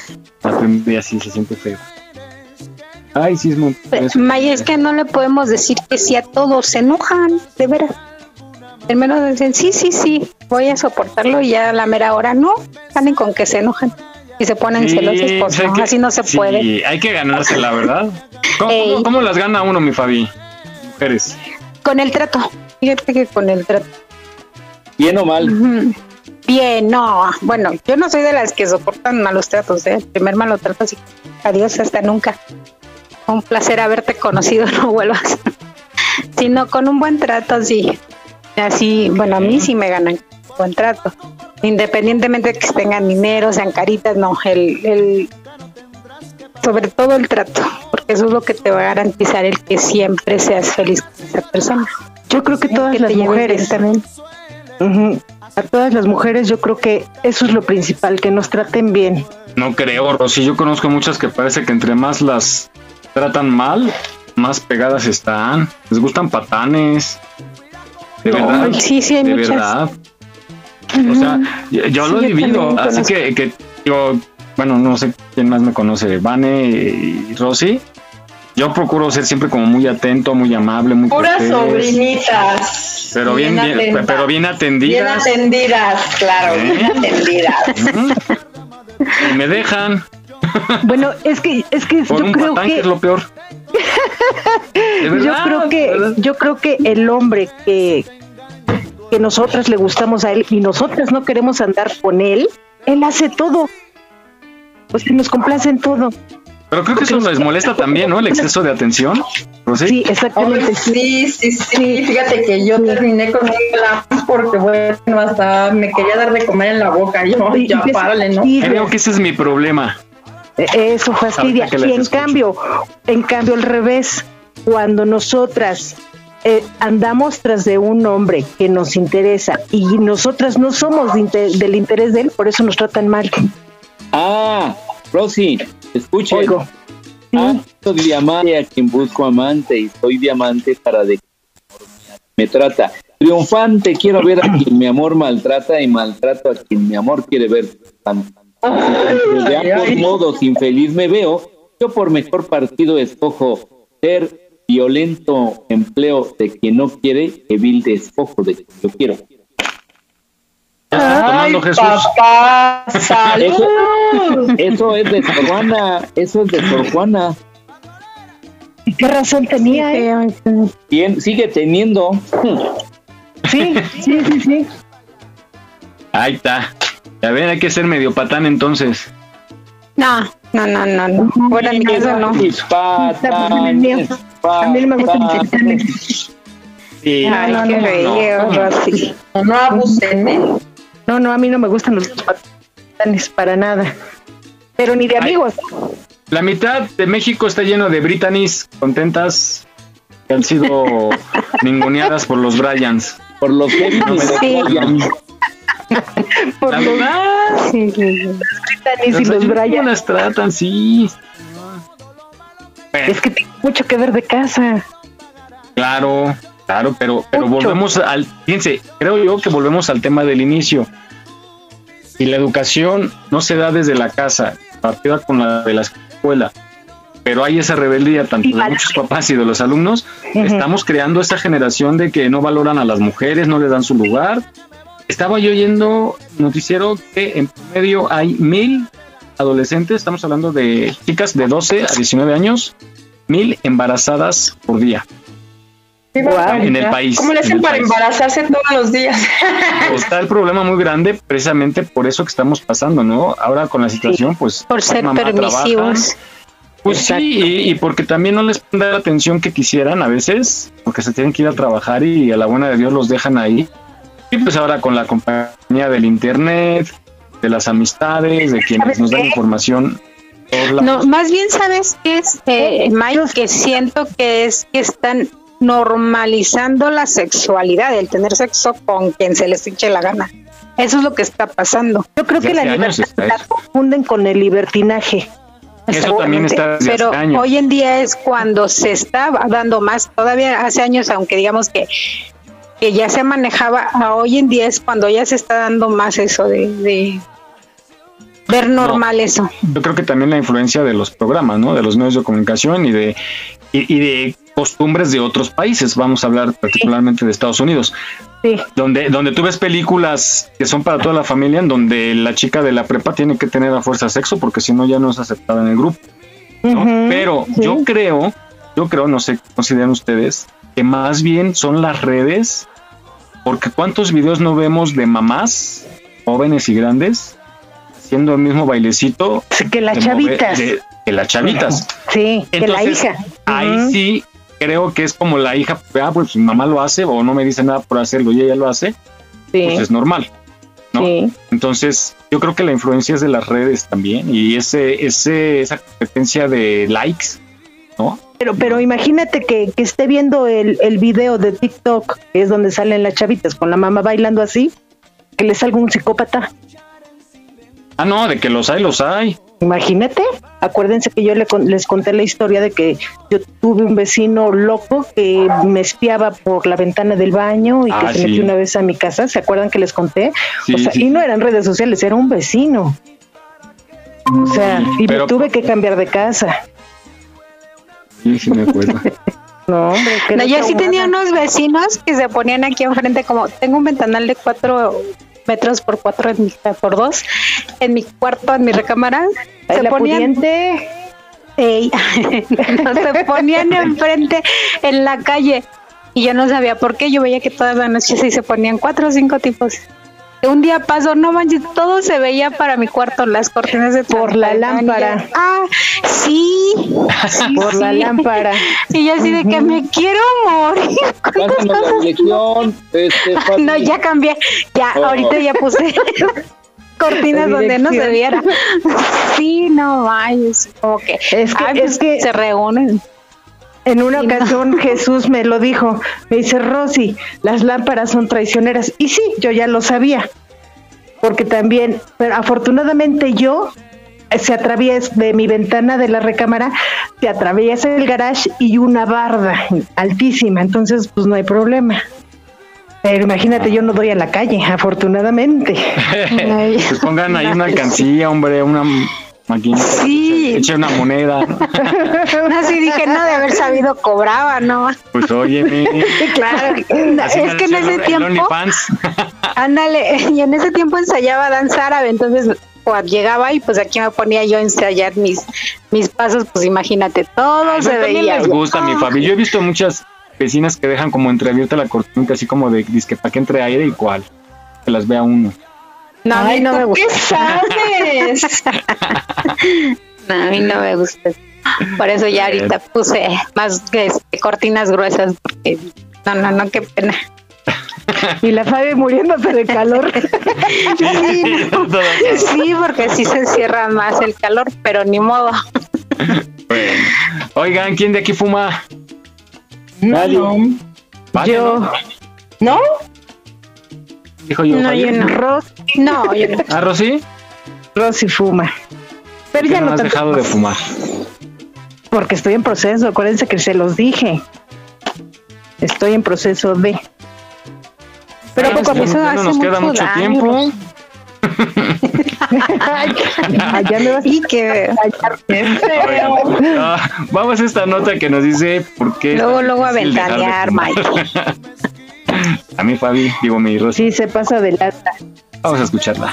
La primaria sí se siente feo. Ay, sí, es muy... May, es que no le podemos decir que sí a todos, se enojan, de veras. El menos dicen, sí, sí, sí, voy a soportarlo y ya a la mera hora no, salen con que se enojan y se ponen Sí, celosos, pues hay no, que- así no se sí, puede. hay que ganarse, la verdad. ¿Cómo, Ey. cómo- cómo las gana uno, mi Fabi? Mujeres. Con el trato, fíjate que con el trato. Bien o mal. Bien, no, bueno, yo no soy de las que soportan malos tratos, ¿eh? el primer malo trato, así, adiós, hasta nunca. Un placer haberte conocido, no vuelvas. Sino con un buen trato, sí. Así, bueno, a mí sí me ganan buen trato. Independientemente de que tengan dinero, sean caritas, no, el, el, sobre todo el trato, porque eso es lo que te va a garantizar el que siempre seas feliz con esa persona. Yo creo que todas Que las mujeres también. A todas las mujeres yo creo que eso es lo principal, que nos traten bien. No creo, Rosy. Yo conozco muchas que parece que entre más las tratan mal, más pegadas están. Les gustan patanes. De No, verdad. sí, sí, hay de muchas. verdad. O sea, yo, yo Sí, lo he vivido. Así que, que yo, bueno, no sé quién más me conoce, Vane y Rosy. Yo procuro ser siempre como muy atento, muy amable, muy Puras cortés, sobrinitas. Pero bien, bien, pero bien Bien atendidas. atendidas, claro, ¿Eh? bien atendidas. Y me dejan Bueno, es que es que por yo un creo patán, que que es lo peor. Yo creo que yo creo que el hombre que que nosotras le gustamos a él y nosotras no queremos andar con él, él hace todo. Pues que nos complace en todo. Pero creo que eso les molesta también, ¿no? El exceso de atención. Sí, exactamente. Sí, sí, sí. Fíjate que yo terminé con un plan porque, bueno, hasta me quería dar de comer en la boca. Yo, Y- ya, párale, ¿no? Creo que ese es mi problema. Eh, Eso fastidia. Y en escucho. cambio, en cambio al revés, cuando nosotras eh, andamos tras de un hombre que nos interesa y nosotras no somos de inter- del interés de él, por eso nos tratan mal. Ah, Rosy, escuchen. Oigo. Ah, soy diamante a quien busco amante y soy diamante para de me trata. Triunfante quiero ver a quien mi amor maltrata y maltrato a quien mi amor quiere ver. Pero de ambos modos infeliz me veo, yo por mejor partido escojo ser violento empleo de quien no quiere que vil despojo de quien yo quiero. Tomando Jesús. papá, salud. Eso es de Sor Juana, eso es de Sor Juana. ¿Y qué razón tenía? eh? Bien, sigue teniendo. Sí, sí, sí, sí. Ahí está. Ya ven, hay que ser medio patán entonces. No, no, no, no, no. Fuera de mi casa no. Patanes, A mí no me patanes. chiquitanes. Sí, Ay, no, qué no, no, bello, no. Rosy. No, no abusen, ¿eh? No, no, a mí no me gustan los patanes para nada. Pero ni de Ay. amigos. La mitad de México está lleno de Britannies contentas que han sido ninguneadas por los Bryans. Por los Kevin y los Sí. Por La los, verdad. sí, sí, sí. los Britannies y los. ¿Cómo las tratan? Sí. Es que tiene mucho que ver de casa. Claro, claro, pero, pero Mucho. volvemos al, fíjense, creo yo que volvemos al tema del inicio. Y la educación no se da desde la casa, partida con la de la escuela. Pero hay esa rebeldía tanto de muchos papás y de los alumnos. Estamos creando esta generación de que no valoran a las mujeres, no les dan su lugar. Estaba yo oyendo noticiero que en promedio hay mil adolescentes, estamos hablando de chicas de 12 a 19 años, mil embarazadas por día. En el país. ¿Cómo le en hacen para país. embarazarse todos los días? Está el problema muy grande precisamente por eso que estamos pasando, ¿no? Ahora con la situación, pues... Por ser mamá trabaja, permisivos. Pues sí, y, y porque también no les pueden dar la atención que quisieran a veces, porque se tienen que ir a trabajar y a la buena de Dios los dejan ahí. Y pues ahora con la compañía del internet, de las amistades, de quienes nos dan información. No, más bien sabes qué es, eh, Mike, que siento que es que están normalizando la sexualidad, el tener sexo con quien se les eche la gana. Eso es lo que está pasando. Yo creo que la libertad la confunden con el libertinaje. Eso también está desde Pero hace años. hoy en día es cuando se está dando más. Todavía hace años, aunque digamos que, que ya se manejaba, a hoy en día es cuando ya se está dando más eso de, de ver normal eso. Yo creo que también la influencia de los programas, ¿no? De los medios de comunicación y de, y, y de costumbres de otros países. Vamos a hablar particularmente de Estados Unidos. Donde, donde tú ves películas que son para toda la familia, en donde la chica de la prepa tiene que tener a fuerza sexo, porque si no ya no es aceptada en el grupo. ¿no? Pero yo creo, yo creo, no sé, qué consideran ustedes, que más bien son las redes, porque cuántos videos no vemos de mamás, jóvenes y grandes, haciendo el mismo bailecito. Que las de chavitas. de- que las chavitas. Sí, que la Entonces, hija. Ahí sí creo que es como la hija, ah, pues mi mamá lo hace o no me dice nada por hacerlo y ella lo hace, pues es normal. ¿no? Entonces, yo creo que la influencia es de las redes también y ese, ese, esa competencia de likes, ¿no? Pero, pero imagínate que, que esté viendo el, el video de TikTok, que es donde salen las chavitas con la mamá bailando así, que le salga un psicópata. Ah, no, de que los hay, los hay. Imagínate, acuérdense que yo le con- les conté la historia de que yo tuve un vecino loco que me espiaba por la ventana del baño y que Ah, se sí. metió una vez a mi casa, ¿se acuerdan que les conté? Sí, o sea, sí, y no eran redes sociales, era un vecino. O sea, y Pero- me tuve que cambiar de casa. Sí, sí me acuerdo. No, hombre, No, yo sí tenía unos vecinos que se ponían aquí enfrente, como tengo un ventanal de cuatro metros por cuatro en mi- por dos en mi cuarto, en mi recámara. Se la ponían, pudiente. Ey, no, se ponían enfrente en la calle y yo no sabía por qué. Yo veía que todas las noches sí se ponían cuatro o cinco tipos. Un día pasó, no manches, todo se veía para mi cuarto, las cortinas de Por la lámpara. Ah, sí, sí, Por la lámpara. Y yo así de que me quiero morir. Este. No, ya cambié. Ya, Oh. ahorita ya puse cortinas donde no se viera. Sí, no vayas. Como que, Es que, ay, es pues, que se reúnen. En una no. ocasión Jesús me lo dijo, me dice, Rosy, las lámparas son traicioneras. Y sí, yo ya lo sabía, porque también, pero afortunadamente yo eh, se atraviesa de mi ventana de la recámara, se atraviesa el garage y una barda altísima, entonces pues no hay problema. Pero imagínate, yo no doy a la calle, afortunadamente. pues pongan ahí una alcancía, hombre, una maquinita. Sí. Eche una moneda. ¿no? Así dije, no de haber sabido cobraba, ¿no? Pues óyeme. Claro. Así es que en ese el tiempo, ándale, y en ese tiempo ensayaba danza árabe, entonces llegaba y pues aquí me ponía yo a ensayar mis, mis pasos, pues imagínate, todo Ay, se no, también veía. les gusta mi Ah. Fabi. Yo he visto muchas vecinas que dejan como entreabierta la cortina, así como de disque para que entre aire y cual. Que las vea uno. No, a mí Ay, no me ¿tú gusta. ¿Qué sabes? No, a mí no me gusta. Por eso ya ahorita puse más este, cortinas gruesas, porque no, no, no, qué pena. Y la Fabi muriéndose de calor. Sí, no. Sí, porque así se cierra más el calor, pero ni modo. Bueno. Oigan, ¿quién de aquí fuma? No, no. Vale, Yo, ¿no? ¿No? Dijo yo. No, yo no. Ros, No, yo no. ¿Ah, Rosy? Rosy fuma. Pero ¿Por qué ya no no has tanto, dejado de fumar? porque estoy en proceso. Acuérdense que se los dije. Estoy en proceso de. Pero Ah, poco a poco. no nos queda mucho tiempo. Allá me vas Y que Ah, vamos a esta nota que nos dice por qué. luego, luego a ventanear. Mike. A mí, Fabi, digo mi Rosy. Sí, se pasa de lata. Vamos a escucharla.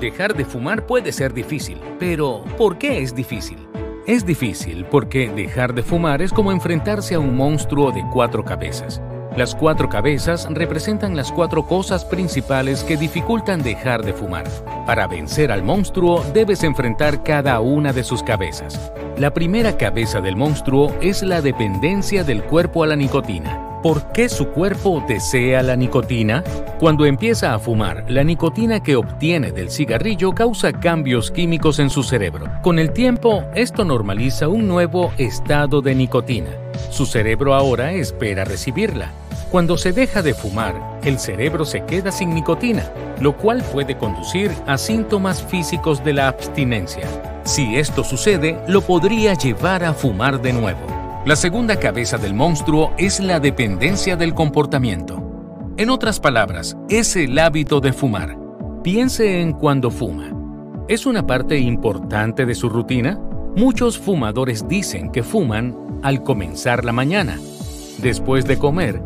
Dejar de fumar puede ser difícil, pero ¿por qué es difícil? Es difícil porque dejar de fumar es como enfrentarse a un monstruo de cuatro cabezas. Las cuatro cabezas representan las cuatro cosas principales que dificultan dejar de fumar. Para vencer al monstruo debes enfrentar cada una de sus cabezas. La primera cabeza del monstruo es la dependencia del cuerpo a la nicotina. ¿Por qué su cuerpo desea la nicotina? Cuando empieza a fumar, la nicotina que obtiene del cigarrillo causa cambios químicos en su cerebro. Con el tiempo, esto normaliza un nuevo estado de nicotina. Su cerebro ahora espera recibirla. Cuando se deja de fumar, el cerebro se queda sin nicotina, lo cual puede conducir a síntomas físicos de la abstinencia. Si esto sucede, lo podría llevar a fumar de nuevo. La segunda cabeza del monstruo es la dependencia del comportamiento. En otras palabras, es el hábito de fumar. Piense en cuando fuma. ¿Es una parte importante de su rutina? Muchos fumadores dicen que fuman al comenzar la mañana, después de comer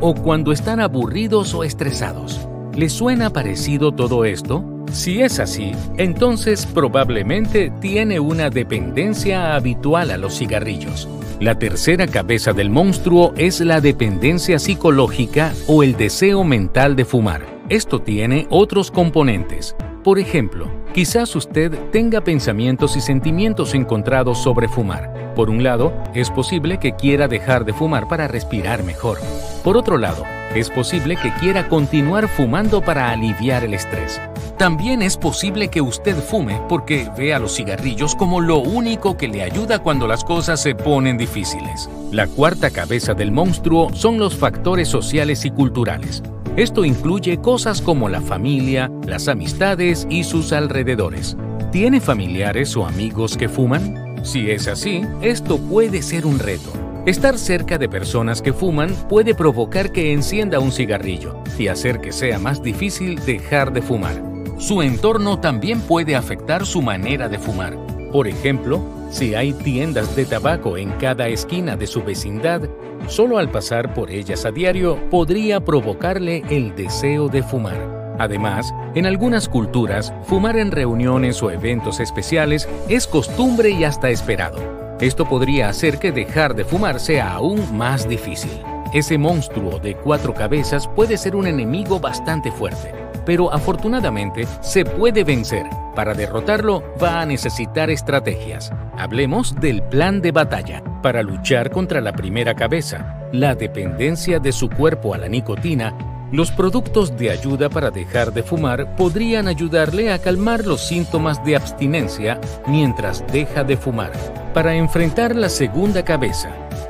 o cuando están aburridos o estresados. ¿Les suena parecido todo esto? Si es así, entonces probablemente tiene una dependencia habitual a los cigarrillos. La tercera cabeza del monstruo es la dependencia psicológica o el deseo mental de fumar. Esto tiene otros componentes. Por ejemplo, quizás usted tenga pensamientos y sentimientos encontrados sobre fumar. Por un lado, es posible que quiera dejar de fumar para respirar mejor. Por otro lado, es posible que quiera continuar fumando para aliviar el estrés. También es posible que usted fume porque ve a los cigarrillos como lo único que le ayuda cuando las cosas se ponen difíciles. La cuarta cabeza del monstruo son los factores sociales y culturales. Esto incluye cosas como la familia, las amistades y sus alrededores. ¿Tiene familiares o amigos que fuman? Si es así, esto puede ser un reto. Estar cerca de personas que fuman puede provocar que encienda un cigarrillo y hacer que sea más difícil dejar de fumar. Su entorno también puede afectar su manera de fumar. Por ejemplo, si hay tiendas de tabaco en cada esquina de su vecindad, solo al pasar por ellas a diario podría provocarle el deseo de fumar. Además, en algunas culturas, fumar en reuniones o eventos especiales es costumbre y hasta esperado. Esto podría hacer que dejar de fumar sea aún más difícil. Ese monstruo de cuatro cabezas puede ser un enemigo bastante fuerte, pero afortunadamente se puede vencer. Para derrotarlo va a necesitar estrategias. Hablemos del plan de batalla. Para luchar contra la primera cabeza, la dependencia de su cuerpo a la nicotina, los productos de ayuda para dejar de fumar podrían ayudarle a calmar los síntomas de abstinencia mientras deja de fumar. Para enfrentar la segunda cabeza,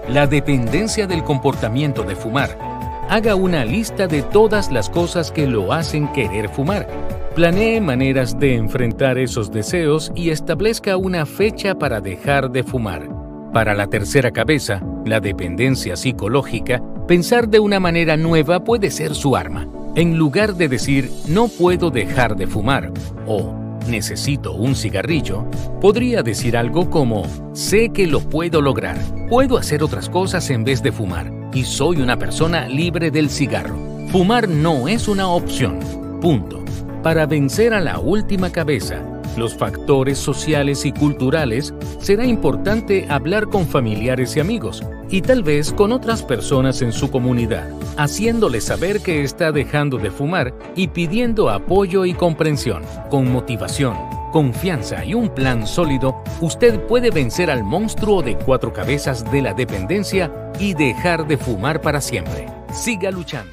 la dependencia del comportamiento de fumar, haga una lista de todas las cosas que lo hacen querer fumar. Planee maneras de enfrentar esos deseos y establezca una fecha para dejar de fumar. Para la tercera cabeza, la dependencia psicológica, pensar de una manera nueva puede ser su arma. En lugar de decir no puedo dejar de fumar o necesito un cigarrillo, podría decir algo como sé que lo puedo lograr, puedo hacer otras cosas en vez de fumar y soy una persona libre del cigarro. Fumar no es una opción. Punto. Para vencer a la última cabeza, los factores sociales y culturales, será importante hablar con familiares y amigos, y tal vez con otras personas en su comunidad, haciéndoles saber que está dejando de fumar y pidiendo apoyo y comprensión. Con motivación, confianza y un plan sólido, usted puede vencer al monstruo de cuatro cabezas de la dependencia y dejar de fumar para siempre. Siga luchando.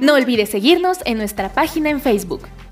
No olvides seguirnos en nuestra página en Facebook.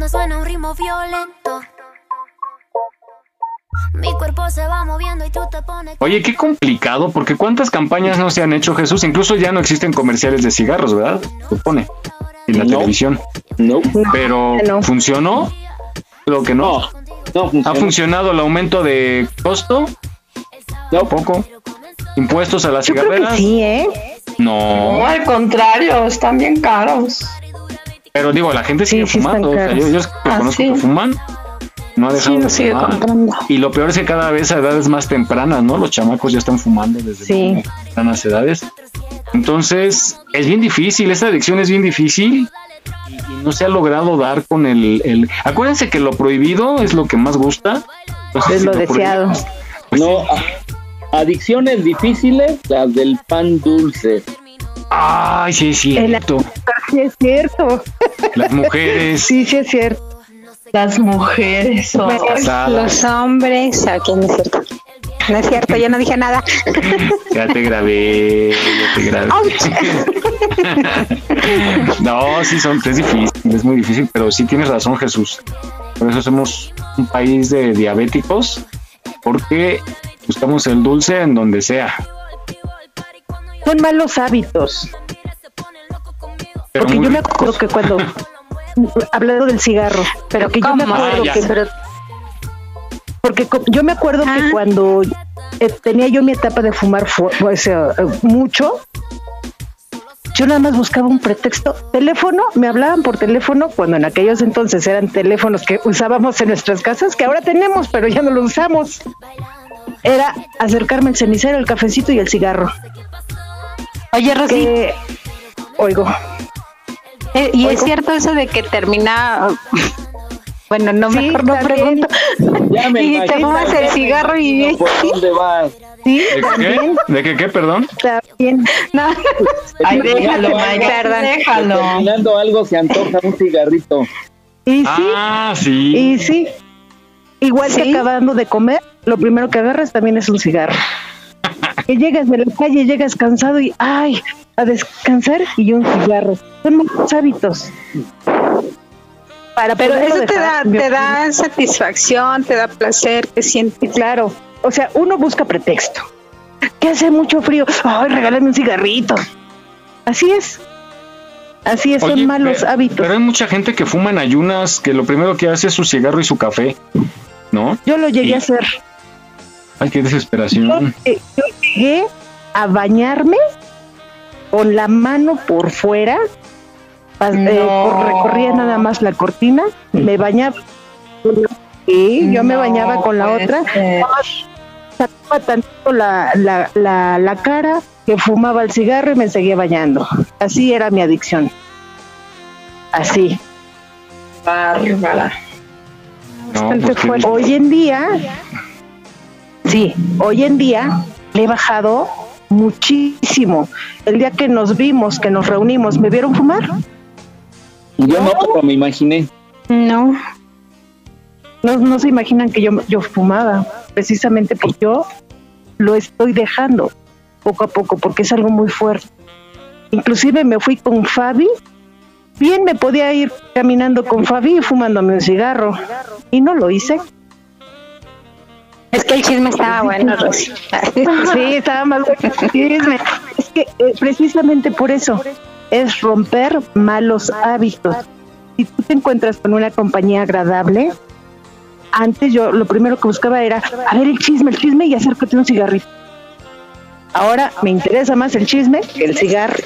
Solo y de fondo suena un ritmo violento. Mi cuerpo se va moviendo y tú te pones. Oye, qué complicado, porque cuántas campañas no se han hecho, Jesús. Incluso ya no existen comerciales de cigarros, ¿verdad? Supone. En la No. televisión. No. Pero, ¿funcionó? Creo que no. ¿Ha funcionado el aumento de costo? No. Poco. ¿Impuestos a las Yo creo que cigarreras? sí, ¿eh? No. No, al contrario, están bien caros. Pero digo, la gente sigue fumando. O sea, yo, yo que Ah, conozco sí. que fuman. No ha dejado Sí, lo de sigue fumar. comprando. Y lo peor es que cada vez a edades más tempranas, ¿no? Los chamacos ya están fumando desde tempranas edades. Entonces, es bien difícil, esta adicción es bien difícil y, y no se ha logrado dar con el, el- Acuérdense que lo prohibido es lo que más gusta. Entonces, Es si lo deseado. No, a- adicciones difíciles, las del pan dulce. Ay, sí, es cierto. Sí, es cierto. Las mujeres. Sí, sí, es cierto. Las mujeres son. Casadas. Los hombres, aquí no es cierto. No es cierto, yo no dije nada. Ya te grabé, ya te grabé. no, sí, son, es difícil, es muy difícil, pero sí tienes razón, Jesús. Por eso somos un país de diabéticos, porque buscamos el dulce en donde sea. Son malos hábitos. Pero Porque yo me acuerdo que cuando hablando del cigarro, pero que yo me acuerdo Ah, que porque yo me acuerdo que cuando eh, tenía yo mi etapa de fumar fu- pues, eh, eh, mucho, yo nada más buscaba un pretexto. Teléfono, me hablaban por teléfono cuando en aquellos entonces eran teléfonos que usábamos en nuestras casas, que ahora tenemos, pero ya no lo usamos. Era acercarme al cenicero, el cafecito y el cigarro. Oye, Rosy. Que- oigo. Eh, y es cierto eso de que termina. Bueno, no Sí, mejor no pregunto. Ya me y te fumas el cigarro y. ¿Por dónde vas? Sí, ¿De también, qué? ¿De qué, qué, perdón? también. No. Ay, déjalo, algo- déjalo. Terminando algo se antoja un cigarrito. Y sí, Ah, sí. y sí. Igual que ¿Sí? acabando de comer, lo primero que agarras también es un cigarro. Que llegas de la calle, llegas cansado y ¡ay! A descansar y un cigarro. Son malos hábitos. Para Pero eso te da, te da satisfacción, te da placer, te sientes. Claro. O sea, uno busca pretexto. Que hace mucho frío. ¡Ay, regálame un cigarrito! Así es. Así es, son malos pero- hábitos. Pero hay mucha gente que fuma en ayunas, que lo primero que hace es su cigarro y su café, ¿no? Yo lo llegué Y- a hacer. Ay, qué Yo, desesperación. eh, yo llegué a bañarme con la mano por fuera, eh, recorría nada más la cortina, me bañaba. Y yo me bañaba con la otra, ser. sacaba tantito la, la, la, la cara, que fumaba el cigarro y me seguía bañando. Así era mi adicción. Así. Bárbara. No, Bastante pues. Hoy en día, sí, hoy en día le he bajado muchísimo. El día que nos vimos, que nos reunimos, ¿me vieron fumar? Yo no, pero me imaginé. No. No, no se imaginan que yo, yo fumaba, precisamente porque yo lo estoy dejando poco a poco, porque es algo muy fuerte. Inclusive me fui con Fabi, bien me podía ir caminando con Fabi y fumándome un cigarro, y no lo hice. Es que el chisme estaba bueno, Rosy. Sí, estaba más bueno el chisme. Es que eh, precisamente por eso es romper malos hábitos. Si tú te encuentras con una compañía agradable, antes yo lo primero que buscaba era, a ver el chisme, el chisme y acércate un cigarrito. Ahora me interesa más el chisme que el cigarro.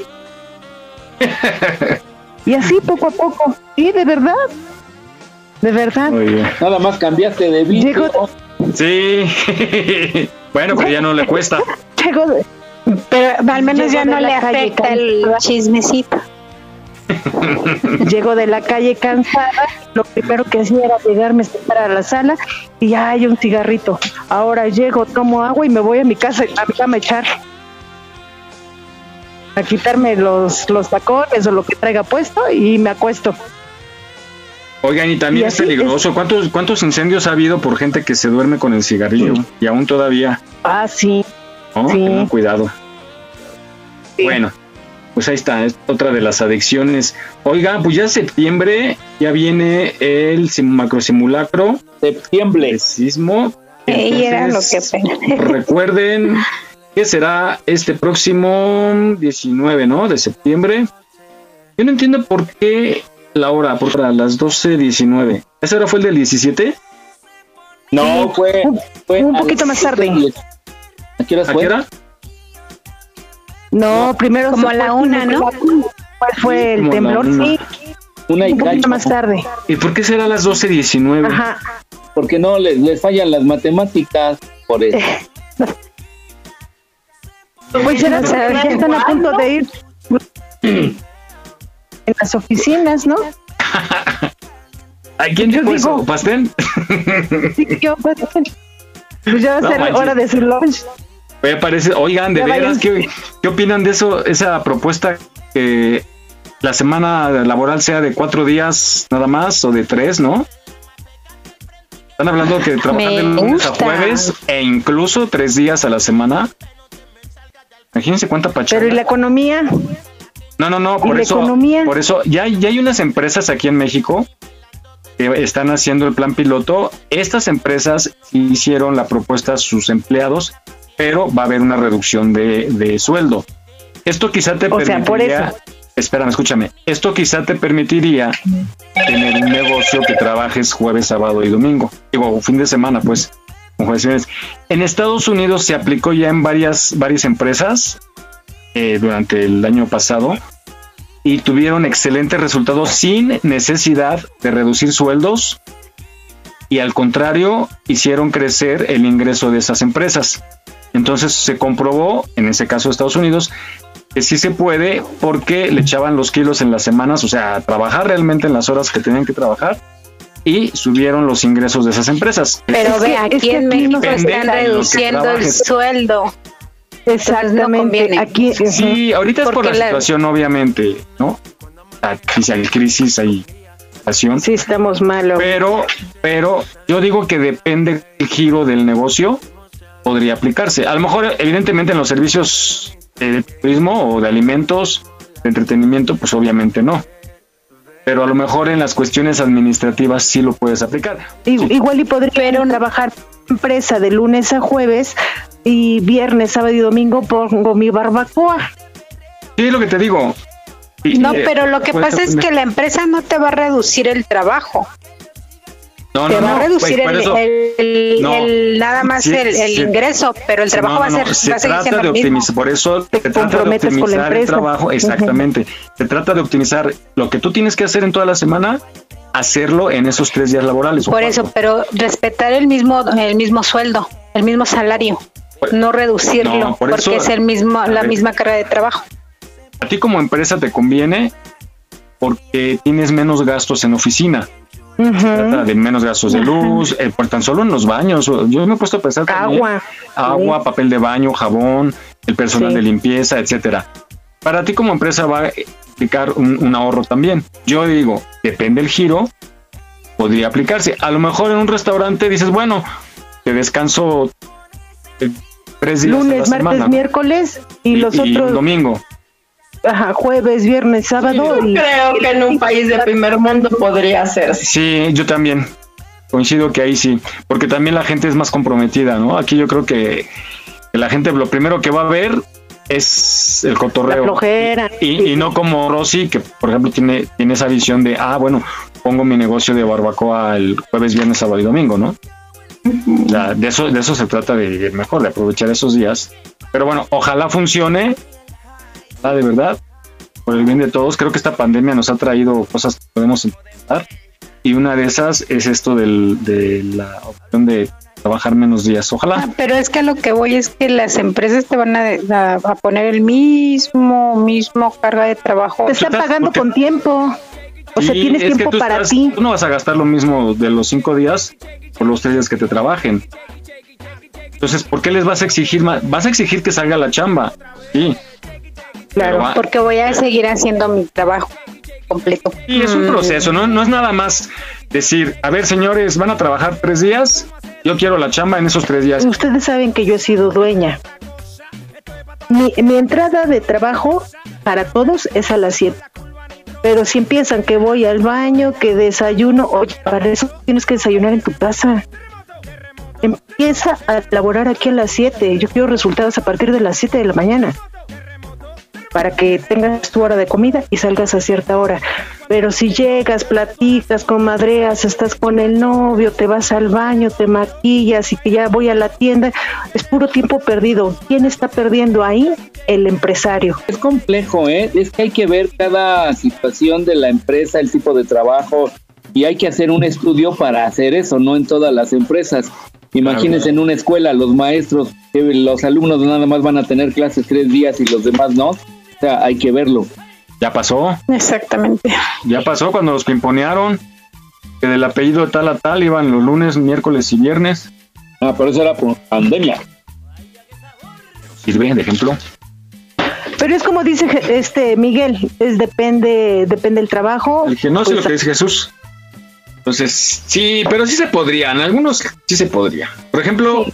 Y así poco a poco. Sí, de verdad. De verdad. Oye. Nada más cambiaste de vicio. Sí. bueno, pero ya no le cuesta. Pero al menos Llego ya no le afecta el chismecito. Llego de la calle cansada, lo primero que hacía era llegarme a sentar a la sala y ya hay un cigarrito. Ahora llego, tomo agua y me voy a mi casa, a mi cama a echar. a quitarme los, los tacones o lo que traiga puesto y me acuesto. Oigan, y también Y es peligroso. ¿Cuántos, ¿Cuántos incendios ha habido por gente que se duerme con el cigarrillo? Y aún todavía. Ah, sí. Tengan cuidado. Bueno, pues ahí está, es otra de las adicciones. Oiga, pues ya septiembre, ya viene el sim- macrosimulacro. Septiembre. El sismo. Ey, era lo que Entonces, Recuerden que será este próximo 19, ¿no? De septiembre. Yo no entiendo por qué la hora, por a las 12.19. ¿Esa hora fue el del 17? No, fue, fue un poquito más tarde. ¿A qué horas ¿A fue? qué hora? No, primero Como a la fue- una, ¿no? ¿Cuál fue el temblor? una. Sí, Una y un poquito más tarde. ¿Y por qué será a las 12.19? Ajá. Porque no les, les fallan las matemáticas. Por eso. Pues ya están a punto de ir en las oficinas, ¿no? ¿A quién Yo dijo eso? ¿Pastel? Sí, yo, pues, pues ya va a No ser manches. hora de su lunch. Parece, oigan, de Ya veras. ¿qué, ¿qué opinan de eso? Esa propuesta que la semana laboral sea de cuatro días nada más o de tres, ¿no? Están hablando que trabajan Me de lunes a jueves e incluso tres días a la semana. Imagínense cuánta pachanga. Pero ¿y la economía? No, no, no, ¿Y por eso, economía? por eso, ya, hay- ya hay unas empresas aquí en México que están haciendo el plan piloto. Estas empresas hicieron la propuesta a sus empleados, pero va a haber una reducción de, de sueldo. Esto quizá te O sea, por permitiría, eso. espérame, escúchame, esto quizá te permitiría tener un negocio que trabajes jueves, sábado y domingo. Digo, fin de semana, pues. En Estados Unidos se aplicó ya en varias, varias empresas eh, durante el año pasado y tuvieron excelentes resultados sin necesidad de reducir sueldos y al contrario hicieron crecer el ingreso de esas empresas. Entonces se comprobó, en ese caso de Estados Unidos, que sí se puede porque le echaban los kilos en las semanas, o sea, trabajar realmente en las horas que tenían que trabajar y subieron los ingresos de esas empresas. Pero Es ve, aquí es que en aquí México están reduciendo el sueldo. Exactamente. conviene. Aquí, Sí, ahorita es por la, la- situación, obviamente, ¿no? Hay crisis, hay inflación. sí estamos malos. Pero, pero yo digo que depende del giro del negocio, podría aplicarse. A lo mejor, evidentemente, en los servicios de turismo o de alimentos, de entretenimiento, pues obviamente no. Pero a lo mejor en las cuestiones administrativas sí lo puedes aplicar. Igual y podría trabajar empresa de lunes a jueves y viernes, sábado y domingo pongo mi barbacoa. Sí, es lo que te digo. Y- No, eh, pero lo que puedes pasa es aprender. que la empresa no te va a reducir el trabajo. No, te no, va no, a reducir pues, por el, eso- el- el- No. el- nada más Sí, el, el sí. ingreso, pero el trabajo No, va a ser no, se va a seguir trata siendo de mismo. optimizar, por eso se trata de comprometes con la optimizar el empresa. trabajo, exactamente. Se trata de optimizar lo que tú tienes que hacer en toda la semana, hacerlo en esos tres días laborales. Por eso, pero respetar el mismo el mismo sueldo, el mismo salario, no reducirlo, No, por porque eso- es el mismo la ver. misma carga de trabajo. A ti como empresa te conviene porque tienes menos gastos en oficina. Se trata de menos gastos de luz, eh, por tan solo en los baños. Yo me he puesto a pensar Agua. agua, Sí. papel de baño, jabón, el personal Sí. de limpieza, etcétera. Para ti como empresa va a implicar un, un ahorro también. Yo digo, depende del giro, podría aplicarse. A lo mejor en un restaurante dices, bueno, te descanso tres días a la Lunes, martes, semana miércoles y, los y otros domingo. ajá, jueves, viernes, sábado. y- Creo que en un país de primer mundo podría hacerse. Sí, yo también. Coincido que ahí sí, porque también la gente es más comprometida, ¿no? Aquí yo creo que, que la gente lo primero que va a ver es el cotorreo. La flojera. Y, y no como Rosy, que por ejemplo tiene, tiene esa visión de, ah, bueno, pongo mi negocio de barbacoa el jueves, viernes, sábado y domingo, ¿no? Sea, de eso, de eso se trata de, mejor, de aprovechar esos días. Pero bueno, ojalá funcione, ah, de verdad, por el bien de todos. Creo que esta pandemia nos ha traído cosas que podemos implementar. Y una de esas es esto del, de la opción de trabajar menos días. Ojalá. Pero es que a lo que voy es que las empresas te van a, a- a poner el mismo mismo carga de trabajo. Te están pagando con tiempo. O sea, tienes tiempo tú para estás- ti. Tú no vas a gastar lo mismo de los cinco días por los tres días que te trabajen. Entonces, ¿por qué les vas a exigir más? Vas a exigir que salga la chamba, sí. Claro, va- porque voy a seguir haciendo mi trabajo completo. Y es un Mm. proceso, ¿no? No es nada más decir, a ver, señores, van a trabajar tres días, yo quiero la chamba en esos tres días. Ustedes saben que yo he sido dueña. Mi, mi entrada de trabajo para todos es a las 7. Pero si empiezan que voy al baño, que desayuno, oye, para eso tienes que desayunar en tu casa. Empieza a laborar aquí a las 7. Yo quiero resultados a partir de las 7 de la mañana. Para que tengas tu hora de comida y salgas a cierta hora. Pero si llegas, platicas, comadreas, estás con el novio, te vas al baño, te maquillas y que ya voy a la tienda, es puro tiempo perdido. ¿Quién está perdiendo ahí? El empresario. Es complejo, ¿eh? Es que hay que ver cada situación de la empresa, el tipo de trabajo, y hay que hacer un estudio para hacer eso, no en todas las empresas. Imagínense en una escuela, los maestros, que los alumnos nada más van a tener clases tres días y los demás no. O sea, hay que verlo. Ya pasó, Exactamente. ya pasó cuando los pimponearon, que del apellido de tal a tal iban los lunes, miércoles y viernes. Ah, pero eso era por pandemia. Sirve de ejemplo. Pero es como dice este Miguel, es depende, depende del trabajo. El que no sé Pues, lo que dice Jesús. Entonces, sí, pero sí se podría, en algunos sí se podría. Por ejemplo,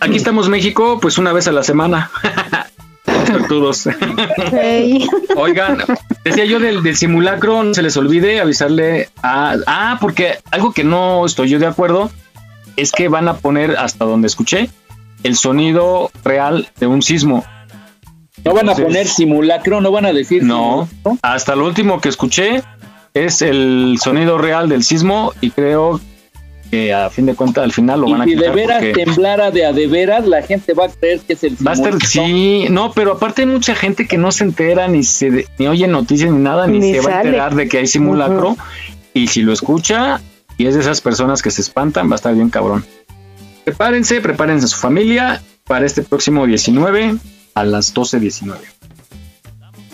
aquí estamos México, pues una vez a la semana. Suertudos. Oigan, decía yo del, del simulacro, no se les olvide avisarle a... Ah, porque algo que no estoy yo de acuerdo es que van a poner, hasta donde escuché, el sonido real de un sismo. No van a poner simulacro, no van a decir. No, hasta lo último que escuché es el sonido real del sismo y creo que a fin de cuentas al final lo Y van a si de quitar veras porque temblara de a de veras, la gente va a creer que es el va a estar sí, no, pero aparte hay mucha gente que no se entera ni se ni oye noticias ni nada ni, Ni se va a enterar de que hay simulacro y si lo escucha y es de esas personas que se espantan va a estar bien cabrón. Prepárense, prepárense a su familia para este próximo 19 a las 12.19.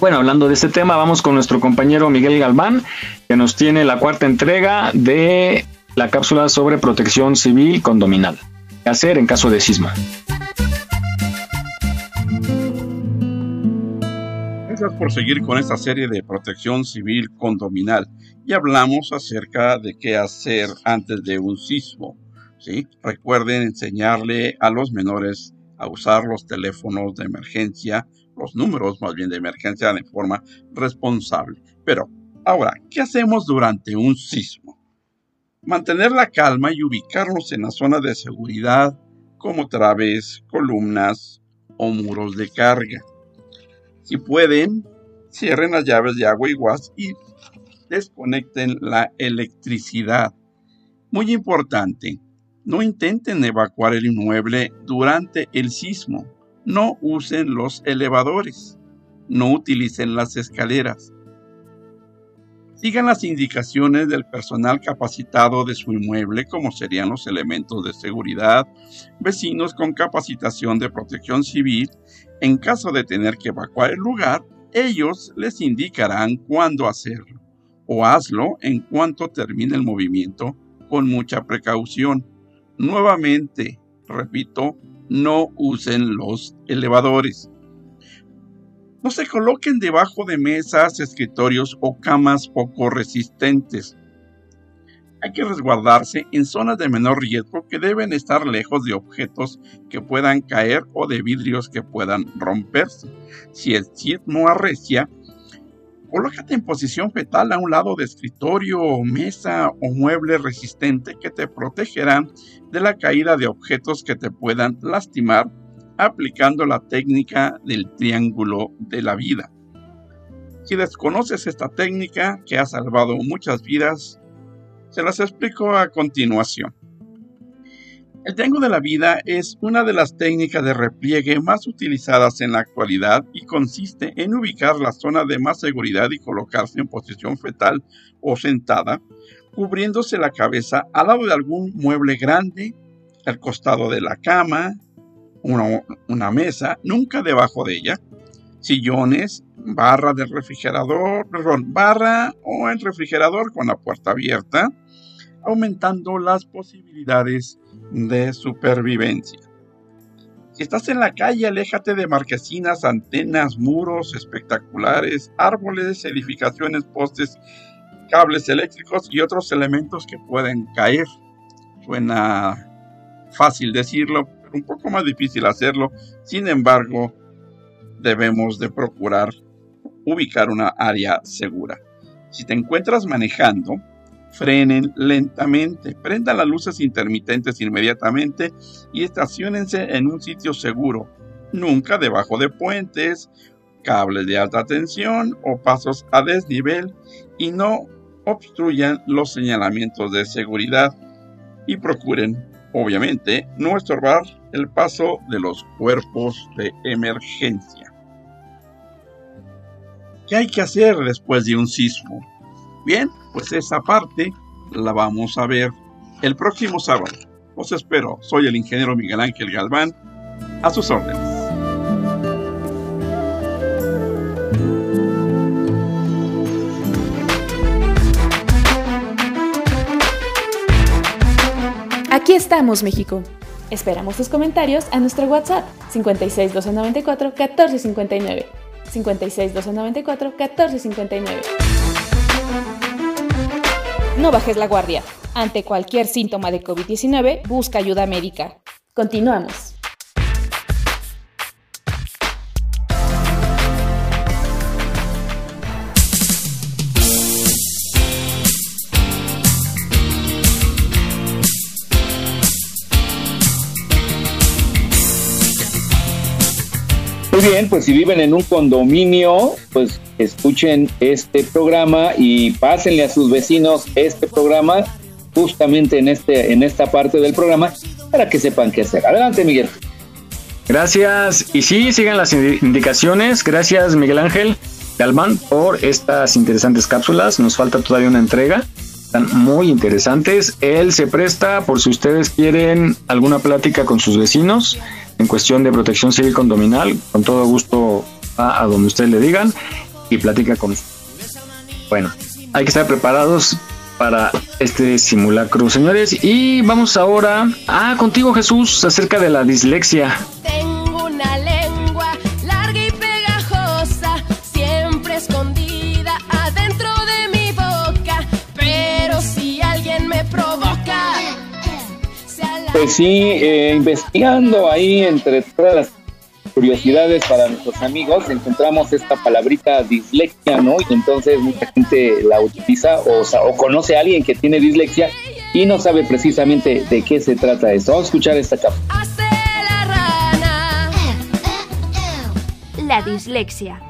Bueno, hablando de este tema, vamos con nuestro compañero Miguel Galván, que nos tiene la cuarta entrega de la cápsula sobre protección civil condominal. ¿Qué hacer en caso de sismo? Gracias por seguir con esta serie de protección civil condominal y hablamos acerca de qué hacer antes de un sismo. ¿sí? Recuerden enseñarle a los menores a usar los teléfonos de emergencia, los números más bien de emergencia de forma responsable. Pero ahora, ¿qué hacemos durante un sismo? Mantener la calma y ubicarnos en la zona de seguridad como traves, columnas o muros de carga. Si pueden, cierren las llaves de agua y gas y desconecten la electricidad. Muy importante, no intenten evacuar el inmueble durante el sismo. No usen los elevadores. No utilicen las escaleras. Sigan las indicaciones del personal capacitado de su inmueble, como serían los elementos de seguridad, vecinos con capacitación de protección civil. En caso de tener que evacuar el lugar, ellos les indicarán cuándo hacerlo, o hazlo en cuanto termine el movimiento con mucha precaución. Nuevamente, repito, no usen los elevadores. No se coloquen debajo de mesas, escritorios o camas poco resistentes. Hay que resguardarse en zonas de menor riesgo que deben estar lejos de objetos que puedan caer o de vidrios que puedan romperse. Si el sismo arrecia, colócate en posición fetal a un lado de escritorio, mesa o mueble resistente que te protegerán de la caída de objetos que te puedan lastimar aplicando la técnica del triángulo de la vida. Si desconoces esta técnica que ha salvado muchas vidas, se las explico a continuación. El triángulo de la vida es una de las técnicas de repliegue más utilizadas en la actualidad y consiste en ubicar la zona de más seguridad y colocarse en posición fetal o sentada, cubriéndose la cabeza al lado de algún mueble grande, al costado de la cama, una, mesa, nunca debajo de ella, sillones, barra del refrigerador, perdón, barra o el refrigerador con la puerta abierta, aumentando las posibilidades de supervivencia. Si estás en la calle, aléjate de marquesinas, antenas, muros espectaculares, árboles, edificaciones, postes, cables eléctricos y otros elementos que pueden caer. Suena fácil decirlo, un poco más difícil hacerlo. Sin embargo, debemos de procurar ubicar una área segura. Si te encuentras manejando, frenen lentamente, prendan las luces intermitentes inmediatamente y estacionense en un sitio seguro, nunca debajo de puentes, cables de alta tensión o pasos a desnivel y no obstruyan los señalamientos de seguridad y procuren, obviamente, no estorbar el paso de los cuerpos de emergencia. ¿Qué hay que hacer después de un sismo? Bien, pues esa parte la vamos a ver el próximo sábado. Os espero. Soy el ingeniero Miguel Ángel Galván. A sus órdenes. Aquí estamos, México. Esperamos tus comentarios a nuestro WhatsApp 56 294 1459. 56 294 1459. No bajes la guardia. Ante cualquier síntoma de COVID-19, busca ayuda médica. Continuamos. Muy bien, pues si viven en un condominio, pues escuchen este programa y pásenle a sus vecinos este programa justamente en este en esta parte del programa para que sepan qué hacer. Adelante, Miguel. Gracias. Y sí, sigan las indicaciones. Gracias, Miguel Ángel Galván, por estas interesantes cápsulas. Nos falta todavía una entrega. Están muy interesantes. Él se presta por si ustedes quieren alguna plática con sus vecinos en cuestión de protección civil condominal. Con todo gusto va a donde ustedes le digan y platica con Bueno, hay que estar preparados para este simulacro, señores. Y vamos ahora a contigo, Jesús, acerca de la dislexia. Pues sí, eh, investigando ahí entre todas las curiosidades para nuestros amigos, encontramos esta palabrita dislexia, ¿no? Y entonces mucha gente la utiliza o, sa- o conoce a alguien que tiene dislexia y no sabe precisamente de qué se trata esto. Vamos a escuchar esta cápsula. La dislexia.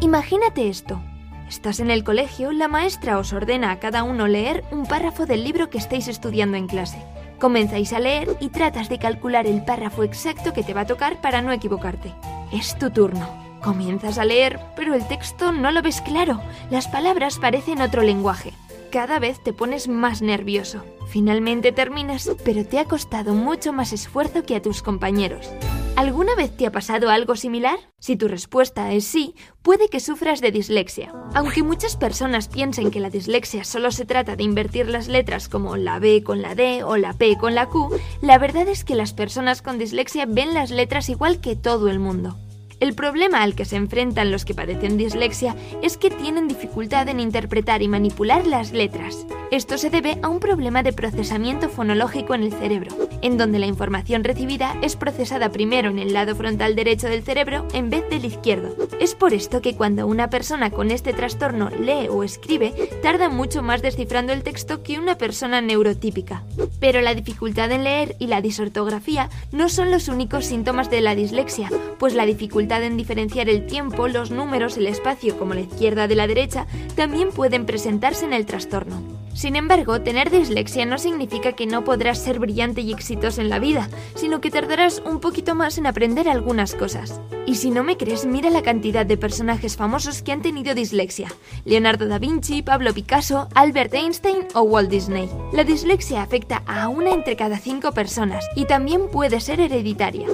Imagínate esto. Estás en el colegio, la maestra os ordena a cada uno leer un párrafo del libro que estáis estudiando en clase. Comenzáis a leer y tratas de calcular el párrafo exacto que te va a tocar para no equivocarte. Es tu turno. Comienzas a leer, pero el texto no lo ves claro. Las palabras parecen otro lenguaje. Cada vez te pones más nervioso. Finalmente terminas, pero te ha costado mucho más esfuerzo que a tus compañeros. ¿Alguna vez te ha pasado algo similar? Si tu respuesta es sí, puede que sufras de dislexia. Aunque muchas personas piensen que la dislexia solo se trata de invertir las letras como la B con la D o la P con la Q, la verdad es que las personas con dislexia ven las letras igual que todo el mundo. El problema al que se enfrentan los que padecen dislexia es que tienen dificultad en interpretar y manipular las letras. Esto se debe a un problema de procesamiento fonológico en el cerebro, en donde la información recibida es procesada primero en el lado frontal derecho del cerebro en vez del izquierdo. Es por esto que cuando una persona con este trastorno lee o escribe, tarda mucho más descifrando el texto que una persona neurotípica. Pero la dificultad en leer y la disortografía no son los únicos síntomas de la dislexia, pues la dificultad en diferenciar el tiempo, los números, el espacio como la izquierda de la derecha también pueden presentarse en el trastorno. Sin embargo, tener dislexia no significa que no podrás ser brillante y exitoso en la vida, sino que tardarás un poquito más en aprender algunas cosas. Y si no me crees, mira la cantidad de personajes famosos que han tenido dislexia. Leonardo da Vinci, Pablo Picasso, Albert Einstein o Walt Disney. La dislexia afecta a una entre cada cinco personas y también puede ser hereditaria.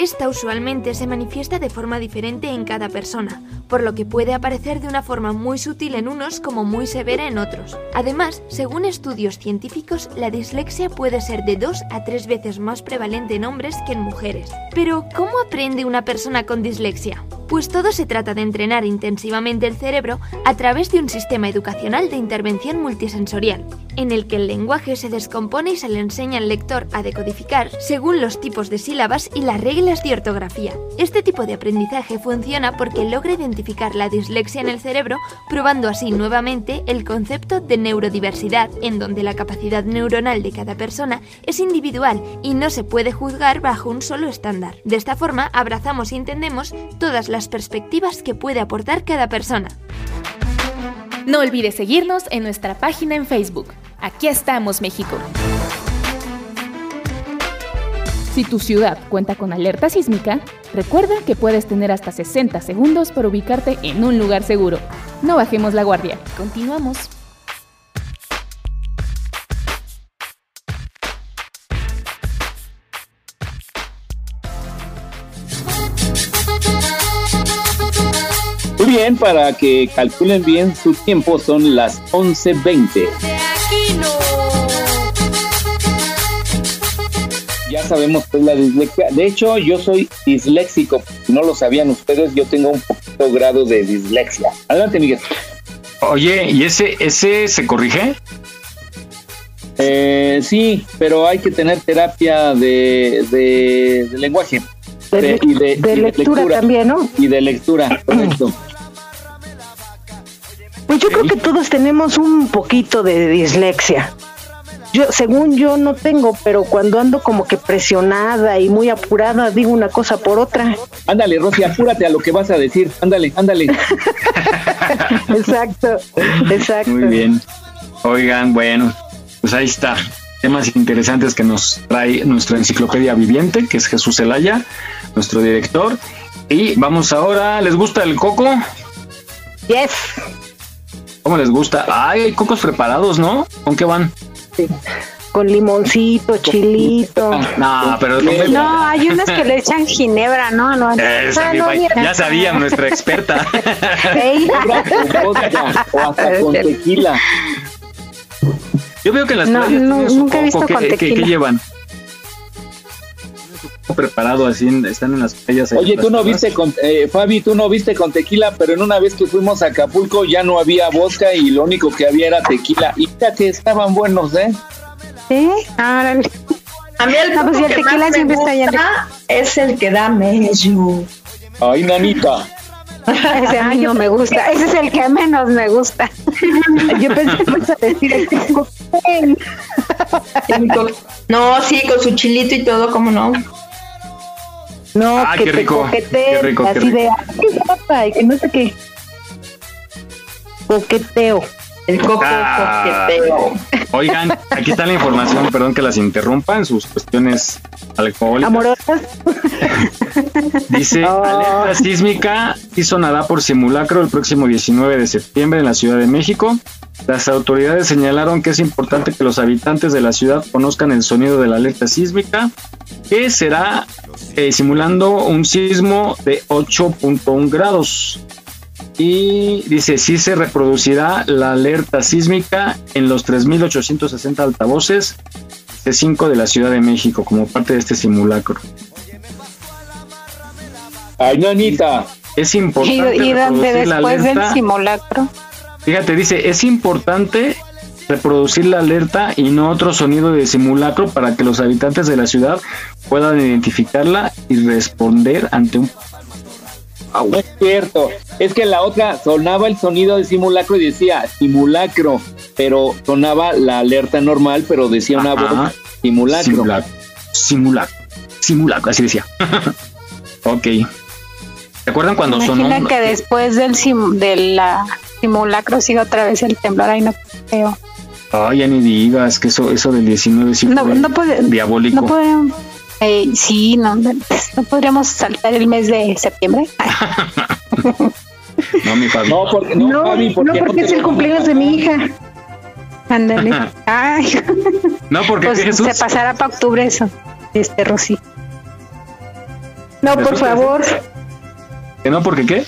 Esta usualmente se manifiesta de forma diferente en cada persona, por lo que puede aparecer de una forma muy sutil en unos como muy severa en otros. Además, según estudios científicos, la dislexia puede ser de dos a tres veces más prevalente en hombres que en mujeres. Pero, ¿cómo aprende una persona con dislexia? Pues todo se trata de entrenar intensivamente el cerebro a través de un sistema educacional de intervención multisensorial, en el que el lenguaje se descompone y se le enseña al lector a decodificar según los tipos de sílabas y las reglas de ortografía. Este tipo de aprendizaje funciona porque logra identificar la dislexia en el cerebro, probando así nuevamente el concepto de neurodiversidad, en donde la capacidad neuronal de cada persona es individual y no se puede juzgar bajo un solo estándar. De esta forma, abrazamos y entendemos todas las perspectivas que puede aportar cada persona. No olvides seguirnos en nuestra página en Facebook. Aquí estamos, México. Si tu ciudad cuenta con alerta sísmica, recuerda que puedes tener hasta 60 segundos para ubicarte en un lugar seguro. No bajemos la guardia. Continuamos. Muy bien, para que calculen bien su tiempo son las 11.20. Ya sabemos que es la dislexia. De hecho, yo soy disléxico. Si no lo sabían ustedes, yo tengo un poquito grado de dislexia. Adelante, Miguel. Oye, ¿y ese, ese se corrige? Eh, sí, pero hay que tener terapia de, de- de lenguaje. De, De- y de- de y de lectura, lectura. también, ¿no? Y de lectura, correcto. Pues yo creo que todos tenemos un poquito de dislexia. Yo, según yo no tengo, pero cuando ando como que presionada y muy apurada, digo una cosa por otra. Ándale, Rosy, apúrate a lo que vas a decir. Ándale, ándale. exacto, exacto. Muy bien. Oigan, bueno, pues ahí está. Temas interesantes que nos trae nuestra enciclopedia viviente, que es Jesús Zelaya, nuestro director. Y vamos ahora, ¿les gusta el coco? Yes. ¿Cómo les gusta? Ay, hay cocos preparados, ¿no? ¿Con qué van? Con limoncito, chilito. No, pero no me- No, hay unos que le echan ginebra, ¿no? no. Esa, Ah, no, pa- mira. ya sabía nuestra experta. O hasta con tequila. Yo veo que las No, playas no, nunca he visto coco. con ¿Qué, qué- qué tequila. llevan? Preparado así, en- están en las playas. Oye, tú no viste con, eh, Fabi, tú no viste con tequila, pero en una vez que fuimos a Acapulco ya no había vodka y lo único que había era tequila. Y mira que estaban buenos, ¿eh? Sí, árale. A mí el No, pues el que tequila más me siempre está bien gusta es el que da mello. Ay, nanita. Ese a mí no me gusta. Ese es el que menos me gusta. Yo pensé que ibas a decir el cóctel. No, sí, con su chilito y todo, ¿cómo no? No, Ah, que qué te rico, coqueteen, qué rico, qué así de, rico. ay, guapa, y que no sé qué. Coqueteo. El coco Ah. coqueteo. Oigan, aquí está la información, perdón que las interrumpa en sus cuestiones alcohólicas. Amorosas. Dice, alerta sísmica y sonará por simulacro el próximo 19 de septiembre en la Ciudad de México. Las autoridades señalaron que es importante que los habitantes de la ciudad conozcan el sonido de la alerta sísmica, que será eh, simulando un sismo de 8.1 grados. Y dice, sí se reproducirá la alerta sísmica en los 3.860 altavoces de 5 de la Ciudad de México como parte de este simulacro. Ay, nanita. Es Y, importante y donde la después del alerta. simulacro. Fíjate, dice, es importante reproducir la alerta y no otro sonido de simulacro para que los habitantes de la ciudad puedan identificarla y responder ante un... No es cierto. Es que la otra sonaba el sonido de simulacro y decía simulacro, pero sonaba la alerta normal, pero decía una Ajá. voz simulacro. Simulacro. Simulacro. Simulacro, así decía. ok. ¿Se acuerdan cuando sonó? Imagina que después del sim, de la simulacro siga otra vez el temblor. Ay, no creo. Ay, ya ni digas que eso, eso del 19 sí No, fue no puede- diabólico. No podríamos. Eh, sí, no, no no podríamos saltar el mes de septiembre. No, mi Fabi. No, porque, no, No, Fabi, no, porque es el cumpleaños de mi hija. Ándale. Ay, No, porque pues ¿qué, Jesús? se pasará para octubre eso. Este Rosy. No, por favor. ¿Que no? ¿Porque qué?